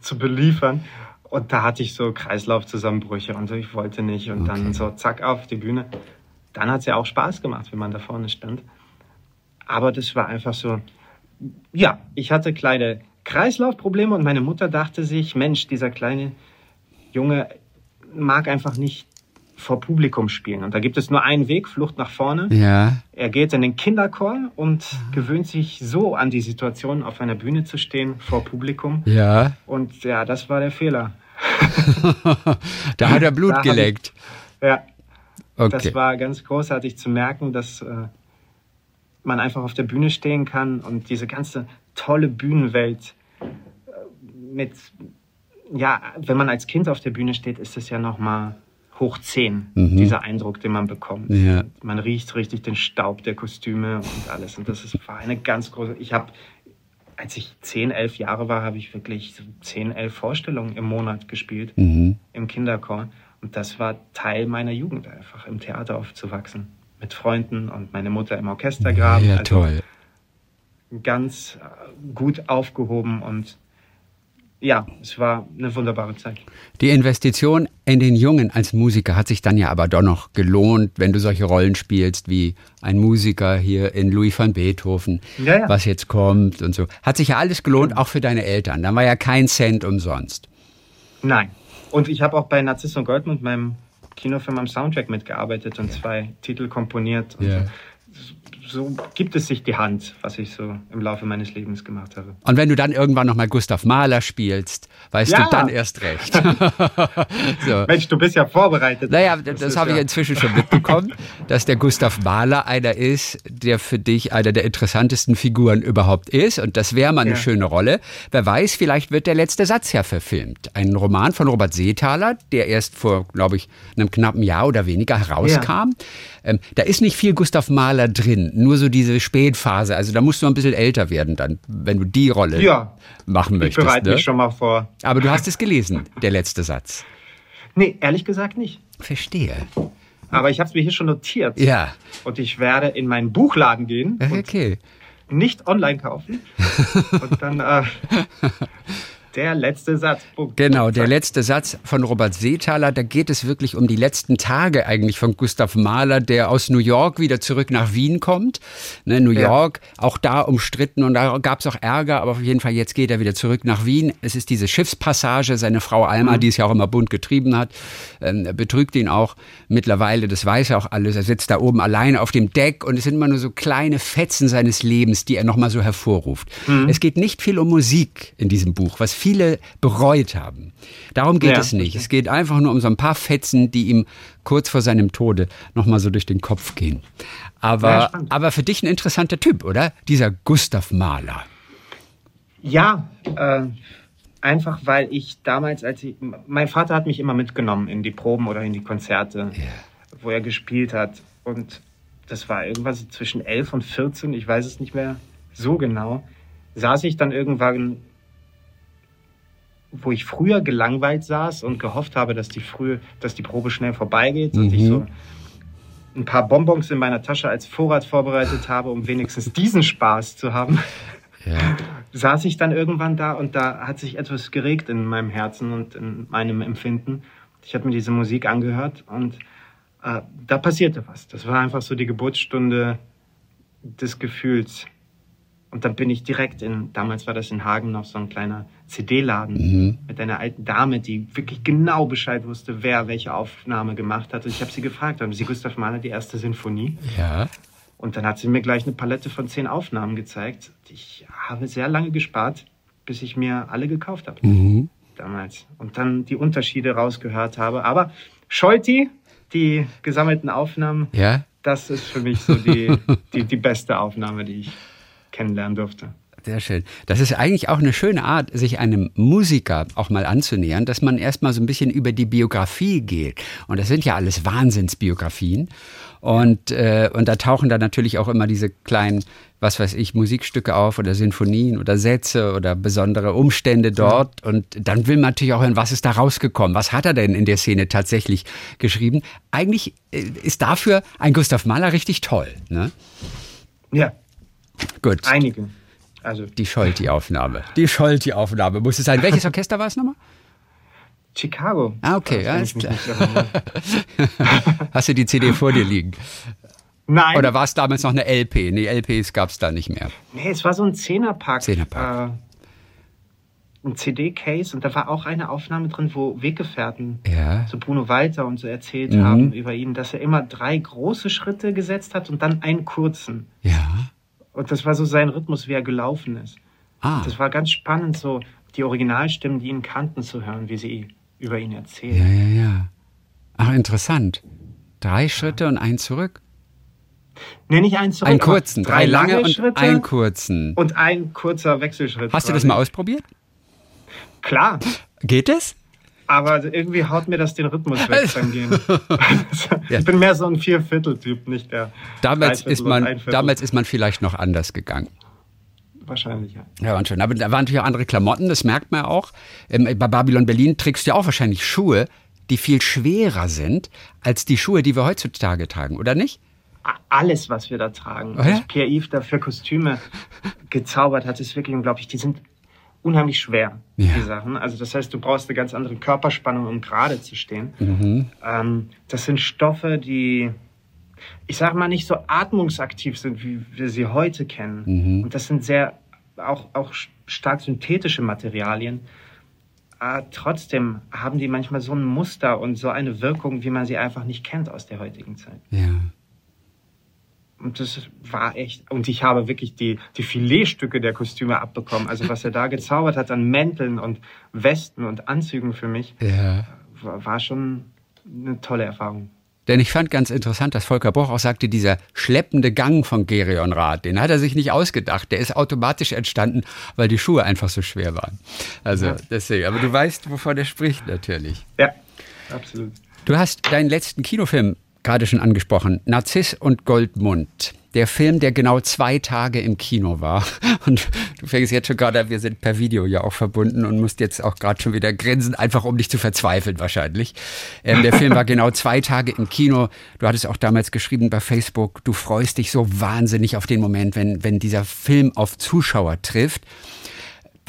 zu beliefern. Und da hatte ich so Kreislaufzusammenbrüche und so, ich wollte nicht. Und okay. dann so zack auf die Bühne. Dann hat es ja auch Spaß gemacht, wenn man da vorne stand. Aber das war einfach so, ja, ich hatte kleine Kreislaufprobleme und meine Mutter dachte sich, Mensch, dieser kleine Junge mag einfach nicht vor Publikum spielen. Und da gibt es nur einen Weg, Flucht nach vorne. Ja. Er geht in den Kinderchor und gewöhnt sich so an die Situation, auf einer Bühne zu stehen vor Publikum. Ja. Und ja, das war der Fehler. [LAUGHS] da hat er Blut geleckt. Ich, ja. Okay. Das war ganz großartig zu merken, dass äh, man einfach auf der Bühne stehen kann und diese ganze tolle Bühnenwelt äh, mit, ja, wenn man als Kind auf der Bühne steht, ist es ja nochmal hoch 10, mhm. dieser Eindruck, den man bekommt. Ja. Man riecht richtig den Staub der Kostüme und alles. Und das ist, war eine ganz große. Ich habe, als ich 10, 11 Jahre war, habe ich wirklich so 10, 11 Vorstellungen im Monat gespielt mhm. im Kinderchor. Und das war Teil meiner Jugend einfach, im Theater aufzuwachsen. Mit Freunden und meine Mutter im Orchestergraben. Ja, also toll. Ganz äh, gut aufgehoben und ja, es war eine wunderbare Zeit. Die Investition in den Jungen als Musiker hat sich dann ja aber doch noch gelohnt, wenn du solche Rollen spielst wie ein Musiker hier in Louis van Beethoven, ja, ja. was jetzt kommt und so. Hat sich ja alles gelohnt, auch für deine Eltern. Dann war ja kein Cent umsonst. Nein. Und ich habe auch bei Narziss und Goldmund, meinem Kinofilm am Soundtrack mitgearbeitet und zwei Titel komponiert. Und yeah. So gibt es sich die Hand, was ich so im Laufe meines Lebens gemacht habe. Und wenn du dann irgendwann nochmal Gustav Mahler spielst, weißt ja. du dann erst recht. [LAUGHS] [LAUGHS] so. Mensch, du bist ja vorbereitet. Naja, das, das habe ja ich inzwischen schon mitbekommen, [LAUGHS] dass der Gustav Mahler einer ist, der für dich einer der interessantesten Figuren überhaupt ist. Und das wäre mal eine ja. schöne Rolle. Wer weiß, vielleicht wird der letzte Satz ja verfilmt. Ein Roman von Robert Seethaler, der erst vor, glaube ich, einem knappen Jahr oder weniger herauskam. Ähm, da ist nicht viel Gustav Mahler drin, nur so diese Spätphase. Also da musst du ein bisschen älter werden dann, wenn du die Rolle ja, machen möchtest. Ich bereite ne? mich schon mal vor. Aber du hast es gelesen, der letzte Satz. Nee, ehrlich gesagt nicht. Verstehe. Aber ich habe es mir hier schon notiert. Ja. Und ich werde in meinen Buchladen gehen. Okay. nicht online kaufen. [LAUGHS] und dann äh, Der letzte Satz. Punkt. Genau, der letzte Satz von Robert Seethaler. Da geht es wirklich um die letzten Tage eigentlich von Gustav Mahler, der aus New York wieder zurück nach Wien kommt. Ne, New York, ja. auch da umstritten und da gab es auch Ärger, aber auf jeden Fall jetzt geht er wieder zurück nach Wien. Es ist diese Schiffspassage, seine Frau Alma, mhm. die es ja auch immer bunt getrieben hat, äh, betrügt ihn auch mittlerweile, das weiß er auch alles. Er sitzt da oben alleine auf dem Deck und es sind immer nur so kleine Fetzen seines Lebens, die er nochmal so hervorruft. Mhm. Es geht nicht viel um Musik in diesem Buch, was viele bereut haben. Darum geht ja, es nicht. Es geht einfach nur um so ein paar Fetzen, die ihm kurz vor seinem Tode nochmal so durch den Kopf gehen. Aber, ja, aber für dich ein interessanter Typ, oder? Dieser Gustav Mahler. Ja, äh, einfach weil ich damals, als ich, mein Vater hat mich immer mitgenommen in die Proben oder in die Konzerte, yeah. wo er gespielt hat. Und das war irgendwas zwischen 11 und 14, ich weiß es nicht mehr so genau, saß ich dann irgendwann wo ich früher gelangweilt saß und gehofft habe, dass die früh, dass die Probe schnell vorbeigeht mhm. und ich mhm. so ein paar Bonbons in meiner Tasche als Vorrat vorbereitet habe, um wenigstens diesen Spaß zu haben, ja. [LAUGHS] saß ich dann irgendwann da und da hat sich etwas geregt in meinem Herzen und in meinem Empfinden. Ich habe mir diese Musik angehört und äh, da passierte was. Das war einfach so die Geburtsstunde des Gefühls. Und dann bin ich direkt in, damals war das in Hagen noch so ein kleiner CD-Laden mhm. mit einer alten Dame, die wirklich genau Bescheid wusste, wer welche Aufnahme gemacht hat. Und ich habe sie gefragt, haben Sie Gustav Mahler die erste Sinfonie? Ja. Und dann hat sie mir gleich eine Palette von zehn Aufnahmen gezeigt. Ich habe sehr lange gespart, bis ich mir alle gekauft habe. Mhm. Damals. Und dann die Unterschiede rausgehört habe. Aber Scholti, die gesammelten Aufnahmen, ja? das ist für mich so die, die, die beste Aufnahme, die ich kennenlernen durfte. Sehr schön. Das ist eigentlich auch eine schöne Art, sich einem Musiker auch mal anzunähern, dass man erstmal so ein bisschen über die Biografie geht. Und das sind ja alles Wahnsinnsbiografien. Und, äh, und da tauchen dann natürlich auch immer diese kleinen, was weiß ich, Musikstücke auf oder Sinfonien oder Sätze oder besondere Umstände dort. Ja. Und dann will man natürlich auch hören, was ist da rausgekommen? Was hat er denn in der Szene tatsächlich geschrieben? Eigentlich äh, ist dafür ein Gustav Mahler richtig toll. Ne? Ja, Gut. Einige. Also. Die Scholti-Aufnahme. Die Scholti-Aufnahme muss es sein. Welches Orchester war es nochmal? Chicago. Ah, okay. Ja, ist klar. [LAUGHS] Hast du die CD vor dir liegen? Nein. Oder war es damals noch eine LP? Nee, LPs gab es da nicht mehr. Nee, es war so ein Zehnerpack. Zehnerpack. Äh, ein CD-Case und da war auch eine Aufnahme drin, wo Weggefährten, ja. so Bruno Walter und so erzählt mhm. haben über ihn, dass er immer drei große Schritte gesetzt hat und dann einen kurzen. Ja. Und das war so sein Rhythmus, wie er gelaufen ist. Ah. Das war ganz spannend, so die Originalstimmen, die ihn kannten, zu hören, wie sie über ihn erzählen. Ja, ja, ja. Ach, interessant. Drei Schritte und ein zurück? Nee, nicht ein zurück. Einen kurzen, drei, drei lange, lange, und Schritte einen kurzen. Und ein kurzer Wechselschritt. Hast du das mal ausprobiert? Klar. Geht es? Aber irgendwie haut mir das den Rhythmus weg beim Gehen. [LAUGHS] ich bin mehr so ein Vierviertel-Typ, nicht der. Damals ist, man, damals ist man vielleicht noch anders gegangen. Wahrscheinlich, ja. Ja, waren schon. Aber da waren natürlich auch andere Klamotten, das merkt man auch. Ähm, bei Babylon Berlin trägst du ja auch wahrscheinlich Schuhe, die viel schwerer sind als die Schuhe, die wir heutzutage tragen, oder nicht? Alles, was wir da tragen. Oh ja? Was Pierre-Yves da für Kostüme gezaubert hat, ist wirklich unglaublich. Die sind unheimlich schwer, ja. die Sachen. Also das heißt, du brauchst eine ganz andere Körperspannung, um gerade zu stehen. Mhm. Ähm, das sind Stoffe, die, ich sage mal, nicht so atmungsaktiv sind, wie wir sie heute kennen. Mhm. Und das sind sehr, auch, auch stark synthetische Materialien. Äh, trotzdem haben die manchmal so ein Muster und so eine Wirkung, wie man sie einfach nicht kennt aus der heutigen Zeit. Ja. Und das war echt. Und ich habe wirklich die, die Filetstücke der Kostüme abbekommen. Also was er da [LAUGHS] gezaubert hat an Mänteln und Westen und Anzügen für mich, ja. war, war schon eine tolle Erfahrung. Denn ich fand ganz interessant, dass Volker Bruch auch sagte, dieser schleppende Gang von Gerion Rath, den hat er sich nicht ausgedacht. Der ist automatisch entstanden, weil die Schuhe einfach so schwer waren. Also ja. deswegen. Aber du weißt, wovon er spricht natürlich. Ja, absolut. Du hast deinen letzten Kinofilm gerade schon angesprochen, Narziss und Goldmund. Der Film, der genau zwei Tage im Kino war. [LAUGHS] Und du fängst jetzt schon gerade, wir sind per Video ja auch verbunden und musst jetzt auch gerade schon wieder grinsen, einfach um dich zu verzweifeln wahrscheinlich. Ähm, der Film war [LAUGHS] genau zwei Tage im Kino. Du hattest auch damals geschrieben bei Facebook, du freust dich so wahnsinnig auf den Moment, wenn, wenn dieser Film auf Zuschauer trifft.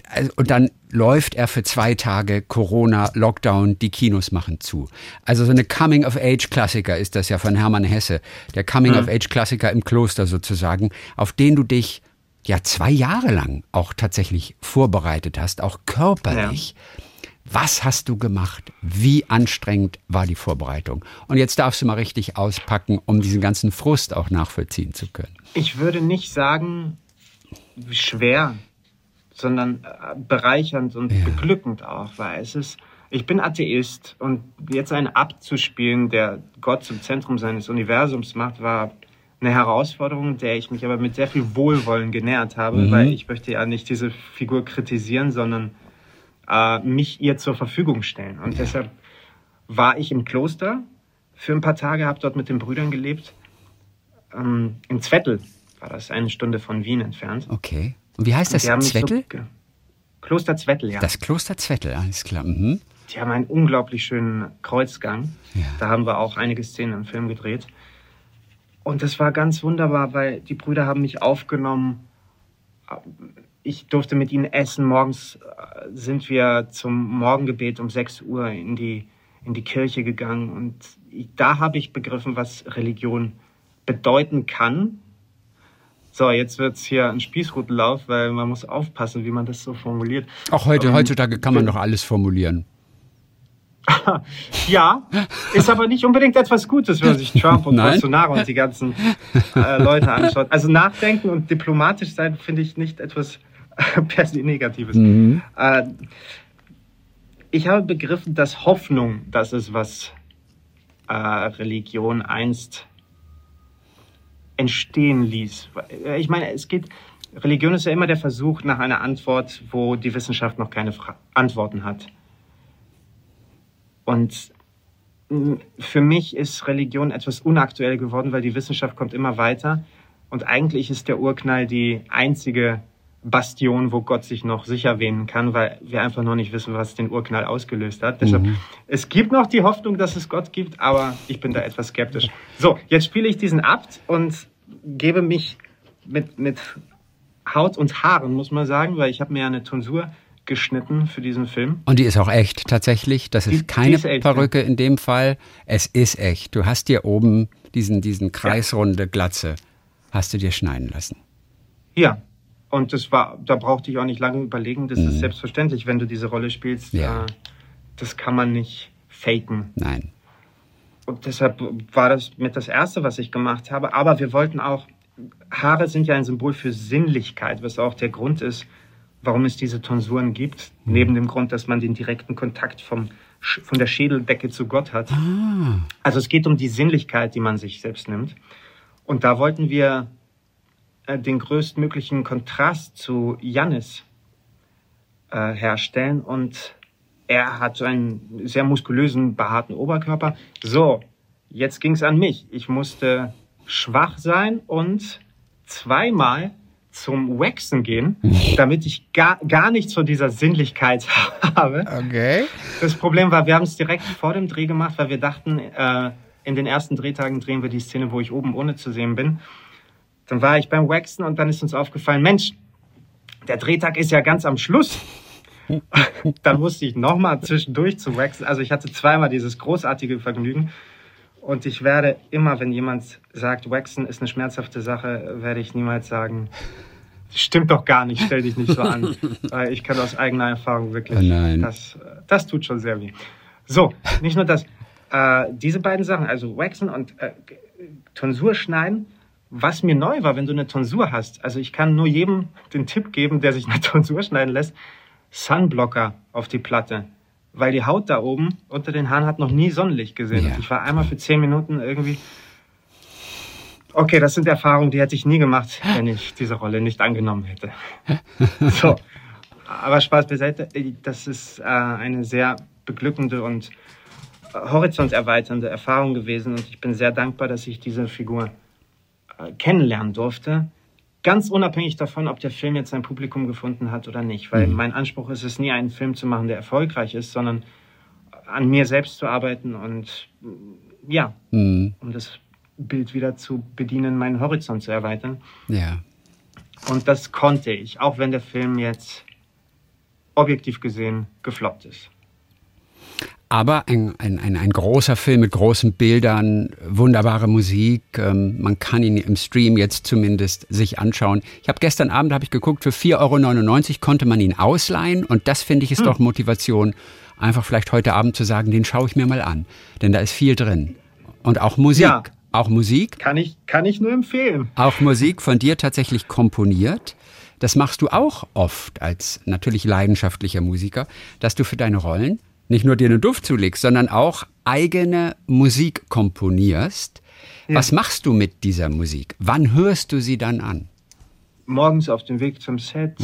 Also, und dann läuft er für zwei Tage Corona, Lockdown, die Kinos machen zu. Also so eine Coming-of-Age-Klassiker ist das ja von Hermann Hesse. Der Coming-of-Age-Klassiker im Kloster sozusagen, auf den du dich ja zwei Jahre lang auch tatsächlich vorbereitet hast, auch körperlich. Ja. Was hast du gemacht? Wie anstrengend war die Vorbereitung? Und jetzt darfst du mal richtig auspacken, um diesen ganzen Frust auch nachvollziehen zu können. Ich würde nicht sagen, schwer sondern äh, bereichernd und ja. beglückend auch, weil es ist, ich bin Atheist und jetzt einen Abt zu spielen, der Gott zum Zentrum seines Universums macht, war eine Herausforderung, der ich mich aber mit sehr viel Wohlwollen genähert habe, mhm. weil ich möchte ja nicht diese Figur kritisieren, sondern äh, mich ihr zur Verfügung stellen. Und ja. deshalb war ich im Kloster für ein paar Tage, habe dort mit den Brüdern gelebt. Ähm, in Zwettl war das, eine Stunde von Wien entfernt. Okay. Und wie heißt das? Zwettel? So, Kloster Zwettel, ja. Das Kloster Zwettel, alles klar. Mhm. Die haben einen unglaublich schönen Kreuzgang. Ja. Da haben wir auch einige Szenen im Film gedreht. Und das war ganz wunderbar, weil die Brüder haben mich aufgenommen. Ich durfte mit ihnen essen. Morgens äh, sind wir zum Morgengebet um 6 Uhr in die, in die Kirche gegangen. Und da habe ich begriffen, was Religion bedeuten kann so, jetzt wird es hier ein Spießrutenlauf, weil man muss aufpassen, wie man das so formuliert. Auch heute, ähm, heutzutage kann man doch alles formulieren. [LAUGHS] ja, ist aber nicht unbedingt etwas Gutes, wenn man sich Trump und [LAUGHS] Bolsonaro und die ganzen äh, Leute anschaut. Also nachdenken und diplomatisch sein finde ich nicht etwas [LAUGHS] per se Negatives. Mhm. Äh, ich habe begriffen, dass Hoffnung das ist, was äh, Religion einst entstehen ließ. Ich meine, es geht, Religion ist ja immer der Versuch nach einer Antwort, wo die Wissenschaft noch keine Fra Antworten hat. Und für mich ist Religion etwas unaktuell geworden, weil die Wissenschaft kommt immer weiter. Und eigentlich ist der Urknall die einzige Bastion, wo Gott sich noch sicher wähnen kann, weil wir einfach noch nicht wissen, was den Urknall ausgelöst hat. Deshalb, mhm. es gibt noch die Hoffnung, dass es Gott gibt, aber ich bin da etwas skeptisch. So, jetzt spiele ich diesen Abt und gebe mich mit, mit Haut und Haaren, muss man sagen, weil ich habe mir ja eine Tonsur geschnitten für diesen Film. Und die ist auch echt tatsächlich. Das ist die, keine ist echt, Perücke in dem Fall. Es ist echt. Du hast dir oben diesen, diesen kreisrunde Glatze, hast du dir schneiden lassen. Ja, und das war, da brauchte ich auch nicht lange überlegen. Das mhm. ist selbstverständlich, wenn du diese Rolle spielst. Ja. Äh, das kann man nicht faken. Nein. Und deshalb war das mit das Erste, was ich gemacht habe. Aber wir wollten auch, Haare sind ja ein Symbol für Sinnlichkeit, was auch der Grund ist, warum es diese Tonsuren gibt. Mhm. Neben dem Grund, dass man den direkten Kontakt vom, von der Schädeldecke zu Gott hat. Ah. Also es geht um die Sinnlichkeit, die man sich selbst nimmt. Und da wollten wir äh, den größtmöglichen Kontrast zu Jannis äh, herstellen und er hat einen sehr muskulösen, behaarten Oberkörper. So, jetzt ging es an mich. Ich musste schwach sein und zweimal zum Waxen gehen, [LAUGHS] damit ich gar, gar nichts von dieser Sinnlichkeit [LAUGHS] habe. Okay. Das Problem war, wir haben es direkt vor dem Dreh gemacht, weil wir dachten, äh, in den ersten Drehtagen drehen wir die Szene, wo ich oben ohne zu sehen bin. Dann war ich beim Waxen und dann ist uns aufgefallen, Mensch, der Drehtag ist ja ganz am Schluss. [LAUGHS] dann musste ich nochmal zwischendurch zu waxen. Also ich hatte zweimal dieses großartige Vergnügen. Und ich werde immer, wenn jemand sagt, waxen ist eine schmerzhafte Sache, werde ich niemals sagen, stimmt doch gar nicht, stell dich nicht so an. [LAUGHS] Weil ich kann aus eigener Erfahrung wirklich, Oh nein. Das, das tut schon sehr weh. So, nicht nur das. Äh, diese beiden Sachen, also waxen und äh, Tonsur schneiden, was mir neu war, wenn du eine Tonsur hast. Also ich kann nur jedem den Tipp geben, der sich [LAUGHS] eine Tonsur schneiden lässt, Sunblocker auf die Platte. Weil die Haut da oben unter den Haaren hat noch nie Sonnenlicht gesehen. Ja. Ich war einmal für zehn Minuten irgendwie. Okay, das sind Erfahrungen, die hätte ich nie gemacht, wenn ich diese Rolle nicht angenommen hätte. [LAUGHS] So. Aber Spaß beiseite. Das ist äh, eine sehr beglückende und äh, horizonterweiternde Erfahrung gewesen. Und ich bin sehr dankbar, dass ich diese Figur kennenlernen durfte. Ganz unabhängig davon, ob der Film jetzt sein Publikum gefunden hat oder nicht. Weil mein Anspruch ist es nie, einen Film zu machen, der erfolgreich ist, sondern an mir selbst zu arbeiten und mm, ja, Mhm. um das Bild wieder zu bedienen, meinen Horizont zu erweitern. Ja. Und das konnte ich, auch wenn der Film jetzt objektiv gesehen gefloppt ist. Aber ein, ein, ein, ein großer Film mit großen Bildern, wunderbare Musik. Ähm, man kann ihn im Stream jetzt zumindest sich anschauen. Ich habe gestern Abend habe ich geguckt, für 4,99 Euro konnte man ihn ausleihen. Und das finde ich ist doch Motivation, einfach vielleicht heute Abend zu sagen, den schaue ich mir mal an. Denn da ist viel drin. Und auch Musik. Ja. Auch Musik. Kann ich, kann ich nur empfehlen. Auch Musik von dir tatsächlich komponiert. Das machst du auch oft als natürlich leidenschaftlicher Musiker, dass du für deine Rollen nicht nur dir einen Duft zulegst, sondern auch eigene Musik komponierst. Was machst du mit dieser Musik? Wann hörst du sie dann an? Morgens auf dem Weg zum Set.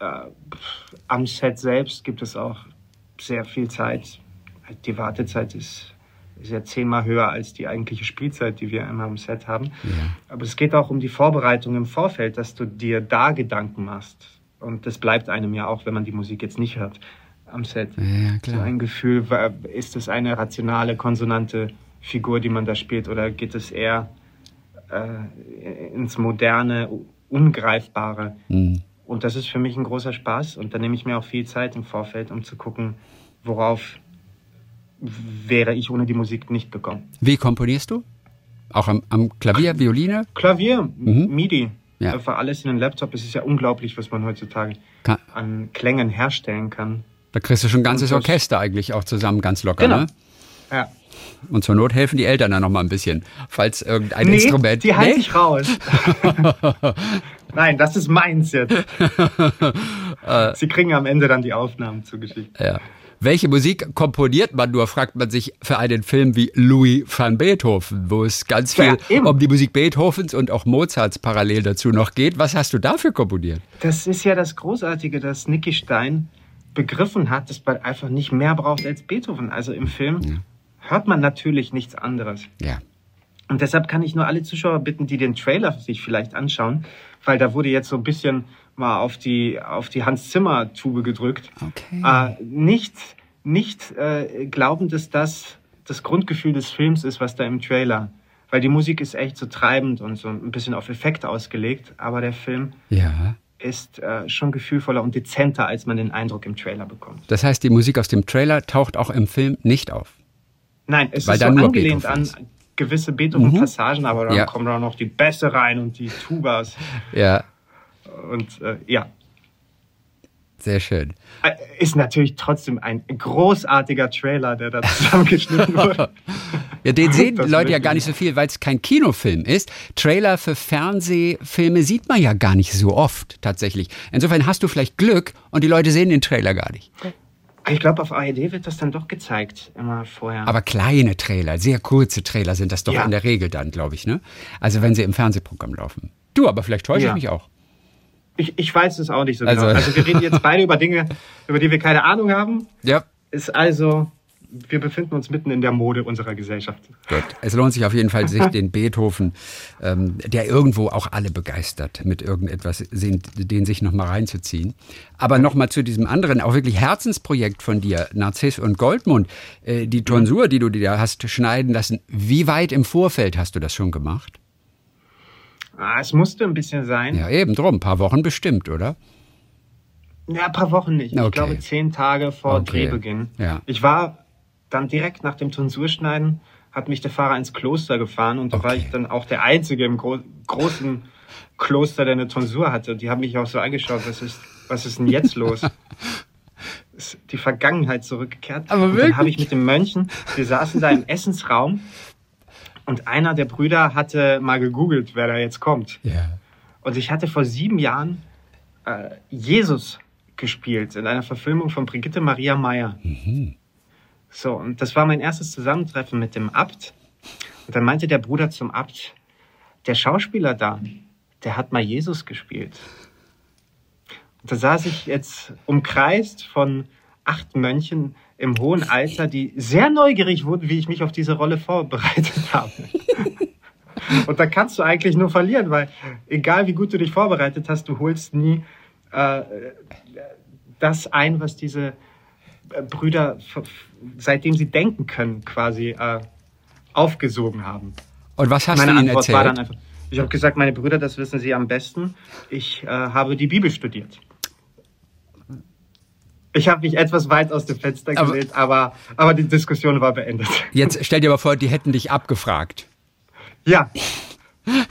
Äh, am Set selbst gibt es auch sehr viel Zeit. Die Wartezeit ist, ist ja zehnmal höher als die eigentliche Spielzeit, die wir immer am Set haben. Aber es geht auch um die Vorbereitung im Vorfeld, dass du dir da Gedanken machst. Und das bleibt einem ja auch, wenn man die Musik jetzt nicht hört am Set. Ja, So klar. ein Gefühl, ist es eine rationale, konsonante Figur, die man da spielt, oder geht es eher äh, ins moderne, ungreifbare? Mhm. Und das ist für mich ein großer Spaß. Und da nehme ich mir auch viel Zeit im Vorfeld, um zu gucken, worauf wäre ich ohne die Musik nicht gekommen. Wie komponierst du? Auch am, am Klavier, Violine? Klavier, MIDI, Mhm. Ja. einfach alles in den Laptop. Es ist ja unglaublich, was man heutzutage Ka- an Klängen herstellen kann. Da kriegst du schon ein ganzes Orchester eigentlich auch zusammen, ganz locker. Genau. Ne? Ja. Und zur Not helfen die Eltern dann noch mal ein bisschen, falls irgendein nee, Instrument. die halte Nee? ich raus. [LAUGHS] Nein, das ist meins jetzt. Äh. Sie kriegen am Ende dann die Aufnahmen zugeschickt. Ja. Welche Musik komponiert man nur, fragt man sich für einen Film wie Louis van Beethoven, wo es ganz viel Ja, um die Musik Beethovens und auch Mozarts parallel dazu noch geht. Was hast du dafür komponiert? Das ist ja das Großartige, dass Nicky Stein begriffen hat, dass man einfach nicht mehr braucht als Beethoven. Also im Film hört man natürlich nichts anderes. Ja. Und deshalb kann ich nur alle Zuschauer bitten, die den Trailer sich vielleicht anschauen, weil da wurde jetzt so ein bisschen mal auf die, auf die Hans Zimmer Tube gedrückt. Okay. Äh, nicht nicht äh, glauben, dass das das Grundgefühl des Films ist, was da im Trailer. Weil die Musik ist echt so treibend und so ein bisschen auf Effekt ausgelegt, aber der Film Ja. Ist äh, schon gefühlvoller und dezenter, als man den Eindruck im Trailer bekommt. Das heißt, die Musik aus dem Trailer taucht auch im Film nicht auf. Nein, es Weil ist so angelehnt Beethoven an gewisse Beethoven-Passagen, aber dann Ja. kommen auch noch die Bässe rein und die Tubas. Ja, Und äh, ja, sehr schön. Äh, ist natürlich trotzdem ein großartiger Trailer, der da zusammengeschnitten wurde. [LAUGHS] Ja, den sehen Das Leute ja gar nicht so viel, weil es kein Kinofilm ist. Trailer für Fernsehfilme sieht man ja gar nicht so oft tatsächlich. Insofern hast du vielleicht Glück und die Leute sehen den Trailer gar nicht. Ich glaube, auf ARD wird das dann doch gezeigt, immer vorher. Aber kleine Trailer, sehr kurze Trailer sind das doch Ja. in der Regel dann, glaube ich, ne? Also wenn sie im Fernsehprogramm laufen. Du, aber vielleicht täusche Ja. ich mich auch. Ich, ich weiß es auch nicht so Also- genau. Also wir reden jetzt beide über Dinge, über die wir keine Ahnung haben. Ja. ist also wir befinden uns mitten in der Mode unserer Gesellschaft. Gut. Es lohnt sich auf jeden Fall, sich den Beethoven, ähm, der irgendwo auch alle begeistert, mit irgendetwas, den sich nochmal reinzuziehen. Aber nochmal zu diesem anderen, auch wirklich Herzensprojekt von dir, Narziss und Goldmund, äh, die Tonsur, die du dir hast schneiden lassen. Wie weit im Vorfeld hast du das schon gemacht? Ah, es musste ein bisschen sein. Ja, eben drum. Ein paar Wochen bestimmt, oder? Ja, ein paar Wochen nicht. Okay. Ich glaube, zehn Tage vor okay. Drehbeginn. Ja. Ich war dann direkt nach dem Tonsurschneiden hat mich der Fahrer ins Kloster gefahren und da okay. war ich dann auch der Einzige im gro großen Kloster, der eine Tonsur hatte. Die haben mich auch so angeschaut, was ist, was ist denn jetzt los? [LAUGHS] ist die Vergangenheit zurückgekehrt. Aber wirklich? Und dann habe ich mit dem Mönchen, wir saßen da im Essensraum und einer der Brüder hatte mal gegoogelt, wer da jetzt kommt. Yeah. Und ich hatte vor sieben Jahren äh, Jesus gespielt in einer Verfilmung von Brigitte Maria Meyer. Mhm. So, und das war mein erstes Zusammentreffen mit dem Abt. Und dann meinte der Bruder zum Abt, der Schauspieler da, der hat mal Jesus gespielt. Und da saß ich jetzt umkreist von acht Mönchen im hohen Alter, die sehr neugierig wurden, wie ich mich auf diese Rolle vorbereitet habe. [LAUGHS] Und da kannst du eigentlich nur verlieren, weil egal wie gut du dich vorbereitet hast, du holst nie äh, das ein, was diese Brüder, seitdem sie denken können, quasi äh, aufgesogen haben. Und was hast meine du ihnen Antwort erzählt? War dann einfach, ich habe gesagt, meine Brüder, das wissen sie am besten. Ich äh, habe die Bibel studiert. Ich habe mich etwas weit aus dem Fenster gelehnt, aber, aber die Diskussion war beendet. [LAUGHS] Jetzt stell dir aber vor, die hätten dich abgefragt. Ja,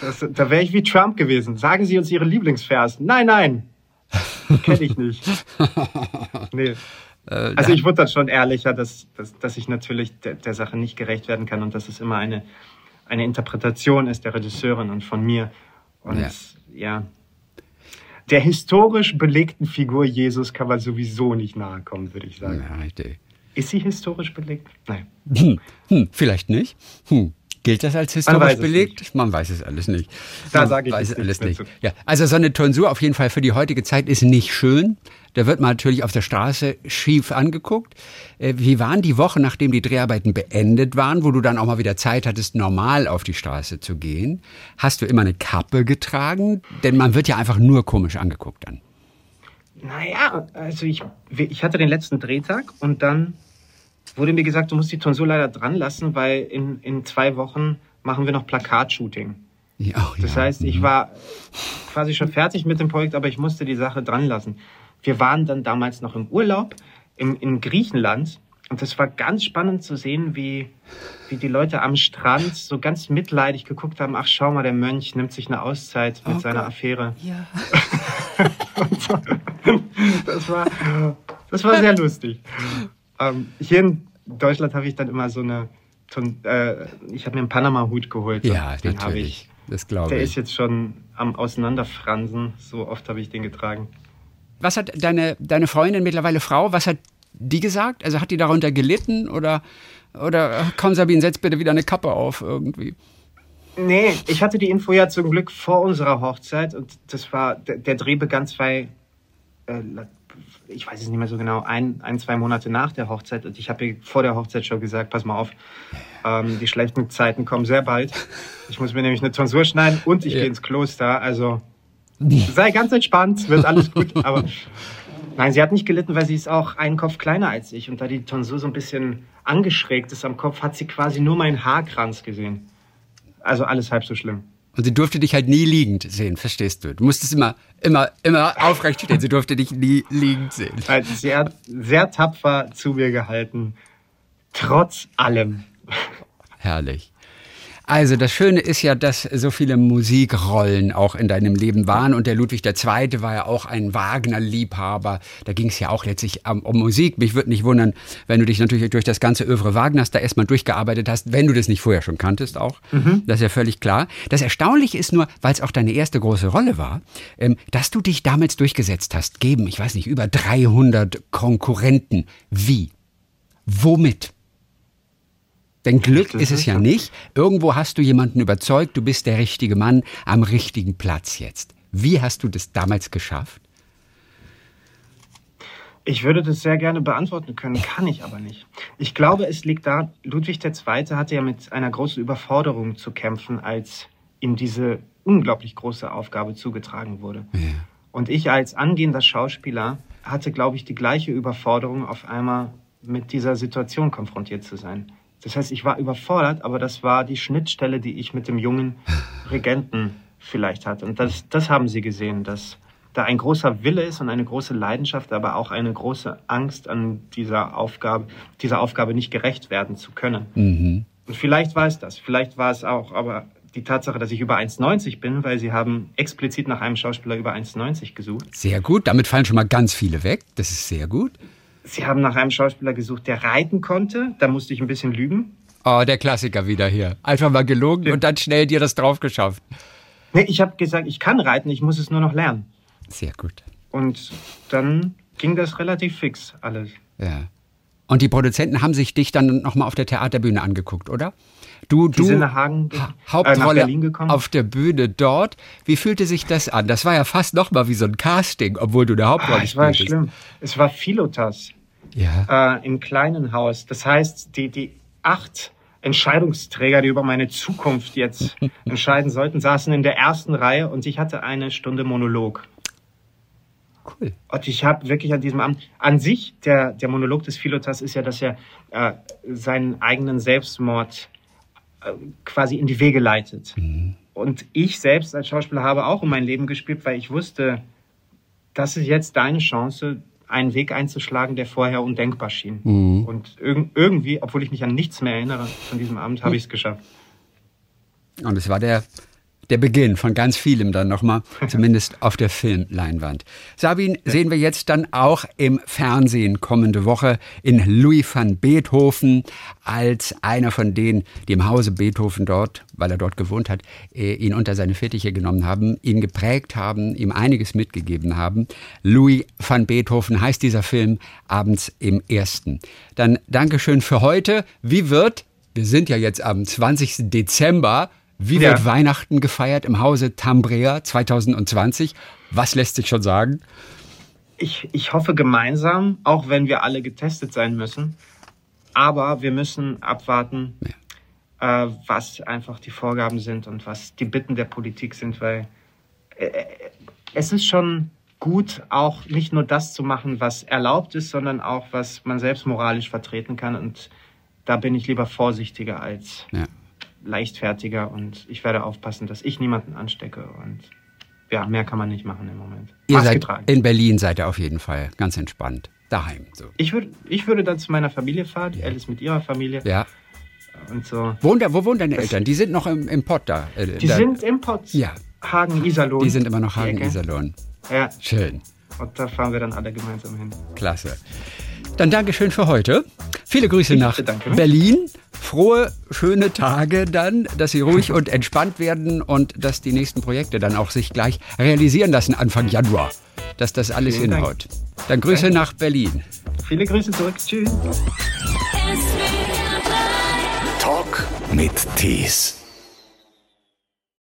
das, da wäre ich wie Trump gewesen. Sagen Sie uns Ihre Lieblingsvers. Nein, nein, kenne ich nicht. [LAUGHS] Nee. Äh, also ich wurde dann schon ehrlicher, dass, dass, dass ich natürlich der, der, Sache nicht gerecht werden kann und dass es immer eine, eine Interpretation ist der Regisseurin und von mir. Und ja. ja. der historisch belegten Figur Jesus kann man sowieso nicht nahe kommen, würde ich sagen. Ja, richtig. Ist sie historisch belegt? Nein. Hm, hm, vielleicht nicht. Hm. Gilt das als historisch belegt? Man weiß es alles nicht. Da sage ich weiß es alles nicht. Ja, also so eine Tonsur auf jeden Fall für die heutige Zeit ist nicht schön. Da wird man natürlich auf der Straße schief angeguckt. Äh, wie waren die Wochen, nachdem die Dreharbeiten beendet waren, wo du dann auch mal wieder Zeit hattest, normal auf die Straße zu gehen? Hast du immer eine Kappe getragen? Denn man wird ja einfach nur komisch angeguckt dann. Naja, also ich, ich hatte den letzten Drehtag und dann wurde mir gesagt, du musst die Tonsur leider dran lassen, weil in, in zwei Wochen machen wir noch Plakatshooting. Ja, oh, das ja. heißt, ich mhm. war quasi schon fertig mit dem Projekt, aber ich musste die Sache dran lassen. Wir waren dann damals noch im Urlaub im, in Griechenland und das war ganz spannend zu sehen, wie, wie die Leute am Strand so ganz mitleidig geguckt haben, ach schau mal, der Mönch nimmt sich eine Auszeit mit oh seiner Gott. Affäre. Ja. [LAUGHS] das, war, das war sehr lustig. Ähm, hier in Deutschland habe ich dann immer so eine, äh, ich habe mir einen Panama-Hut geholt. Ja, den habe ich. Das glaube ich. Der ist jetzt schon am Auseinanderfransen. So oft habe ich den getragen. Was hat deine, deine Freundin, mittlerweile Frau, was hat die gesagt? Also hat die darunter gelitten oder, oder komm Sabine, setz bitte wieder eine Kappe auf irgendwie? Nee, ich hatte die Info ja zum Glück vor unserer Hochzeit und das war, der, der Dreh begann zwei, äh, ich weiß es nicht mehr so genau, ein, ein, zwei Monate nach der Hochzeit. Und ich habe ihr vor der Hochzeit schon gesagt, pass mal auf, ähm, die schlechten Zeiten kommen sehr bald. Ich muss mir nämlich eine Tonsur schneiden und ich ja. gehe ins Kloster. Also sei ganz entspannt, wird alles gut. Aber [LAUGHS] nein, sie hat nicht gelitten, weil sie ist auch einen Kopf kleiner als ich. Und da die Tonsur so ein bisschen angeschrägt ist am Kopf, hat sie quasi nur meinen Haarkranz gesehen. Also alles halb so schlimm. Und sie durfte dich halt nie liegend sehen, verstehst du? Du musstest immer, immer, immer aufrecht stehen. Sie durfte dich nie liegend sehen. Also sie hat sehr tapfer zu mir gehalten, trotz allem. Herrlich. Also das Schöne ist ja, dass so viele Musikrollen auch in deinem Leben waren und der Ludwig II. war ja auch ein Wagner-Liebhaber. Da ging es ja auch letztlich um, um Musik. Mich würde nicht wundern, wenn du dich natürlich durch das ganze Övre Wagners da erstmal durchgearbeitet hast, wenn du das nicht vorher schon kanntest auch. Mhm. Das ist ja völlig klar. Das Erstaunliche ist nur, weil es auch deine erste große Rolle war, ähm, dass du dich damals durchgesetzt hast. Geben, ich weiß nicht, über 300 Konkurrenten. Wie? Womit? Denn Glück ist es ja nicht. Irgendwo hast du jemanden überzeugt, du bist der richtige Mann am richtigen Platz jetzt. Wie hast du das damals geschafft? Ich würde das sehr gerne beantworten können, kann ich aber nicht. Ich glaube, es liegt da, Ludwig II. hatte ja mit einer großen Überforderung zu kämpfen, als ihm diese unglaublich große Aufgabe zugetragen wurde. Ja. Und ich als angehender Schauspieler hatte, glaube ich, die gleiche Überforderung, auf einmal mit dieser Situation konfrontiert zu sein. Das heißt, ich war überfordert, aber das war die Schnittstelle, die ich mit dem jungen Regenten vielleicht hatte. Und das, das haben sie gesehen, dass da ein großer Wille ist und eine große Leidenschaft, aber auch eine große Angst an dieser Aufgabe, dieser Aufgabe nicht gerecht werden zu können. Mhm. Und vielleicht war es das. Vielleicht war es auch aber die Tatsache, dass ich über 1,90 bin, weil sie haben explizit nach einem Schauspieler über 1,90 gesucht. Sehr gut, damit fallen schon mal ganz viele weg. Das ist sehr gut. Sie haben nach einem Schauspieler gesucht, der reiten konnte. Da musste ich ein bisschen lügen. Oh, der Klassiker wieder hier. Einfach mal gelogen ja. und dann schnell dir das drauf geschafft. Nee, ich habe gesagt, ich kann reiten, ich muss es nur noch lernen. Sehr gut. Und dann ging das relativ fix alles. Ja. Und die Produzenten haben sich dich dann nochmal auf der Theaterbühne angeguckt, oder? Du, die du sind nach Hagen, ha Hauptrolle äh, auf der Bühne dort. Wie fühlte sich das an? Das war ja fast nochmal wie so ein Casting, obwohl du der Hauptrolle ah, es war schlimm. Es war Philotas. Ja. Äh, Im kleinen Haus. Das heißt, die, die acht Entscheidungsträger, die über meine Zukunft jetzt [LAUGHS] entscheiden sollten, saßen in der ersten Reihe und ich hatte eine Stunde Monolog. Cool. Und ich habe wirklich an diesem Abend, an sich, der, der Monolog des Philotas ist ja, dass er äh, seinen eigenen Selbstmord äh, quasi in die Wege leitet. Mhm. Und ich selbst als Schauspieler habe auch um mein Leben gespielt, weil ich wusste, das ist jetzt deine Chance, einen Weg einzuschlagen, der vorher undenkbar schien. Mhm. Und irg irgendwie, obwohl ich mich an nichts mehr erinnere von diesem Abend, habe ich es geschafft. Und es war der der Beginn von ganz vielem dann nochmal, [LAUGHS] zumindest auf der Filmleinwand. Sabine sehen wir jetzt dann auch im Fernsehen kommende Woche in Louis van Beethoven als einer von denen, die im Hause Beethoven dort, weil er dort gewohnt hat, äh, ihn unter seine Fittiche genommen haben, ihn geprägt haben, ihm einiges mitgegeben haben. Louis van Beethoven heißt dieser Film abends im ersten. Dann Dankeschön für heute. Wie wird, wir sind ja jetzt am 20. Dezember, wie wird ja. Weihnachten gefeiert im Hause Tambrea 2020? Was lässt sich schon sagen? Ich, ich hoffe gemeinsam, auch wenn wir alle getestet sein müssen. Aber wir müssen abwarten, ja. äh, was einfach die Vorgaben sind und was die Bitten der Politik sind, weil äh, äh, es ist schon gut, auch nicht nur das zu machen, was erlaubt ist, sondern auch, was man selbst moralisch vertreten kann. Und da bin ich lieber vorsichtiger als ja leichtfertiger und ich werde aufpassen, dass ich niemanden anstecke und ja, mehr kann man nicht machen im Moment. Ihr seid getragen. in Berlin seid ihr auf jeden Fall ganz entspannt. Daheim. So. Ich, würd, ich würde dann zu meiner Familie fahren, ja. Alice mit ihrer Familie. Ja. Und so. Wohnt, wo wohnen deine das Eltern? Die sind noch im, im Pott da. Äh, die da. sind im Pott. Ja. Hagen-Iserlohn. Die sind immer noch Hagen-Iserlohn. Ja. Schön. Und da fahren wir dann alle gemeinsam hin. Klasse. Dann Dankeschön für heute. Viele Grüße nach Berlin. Frohe, schöne Tage dann, dass Sie ruhig und entspannt werden und dass die nächsten Projekte dann auch sich gleich realisieren lassen Anfang Januar. Dass das alles Vielen hinhaut. Dank. Dann Grüße Danke. nach Berlin. Viele Grüße zurück. Tschüss. Talk mit Tees.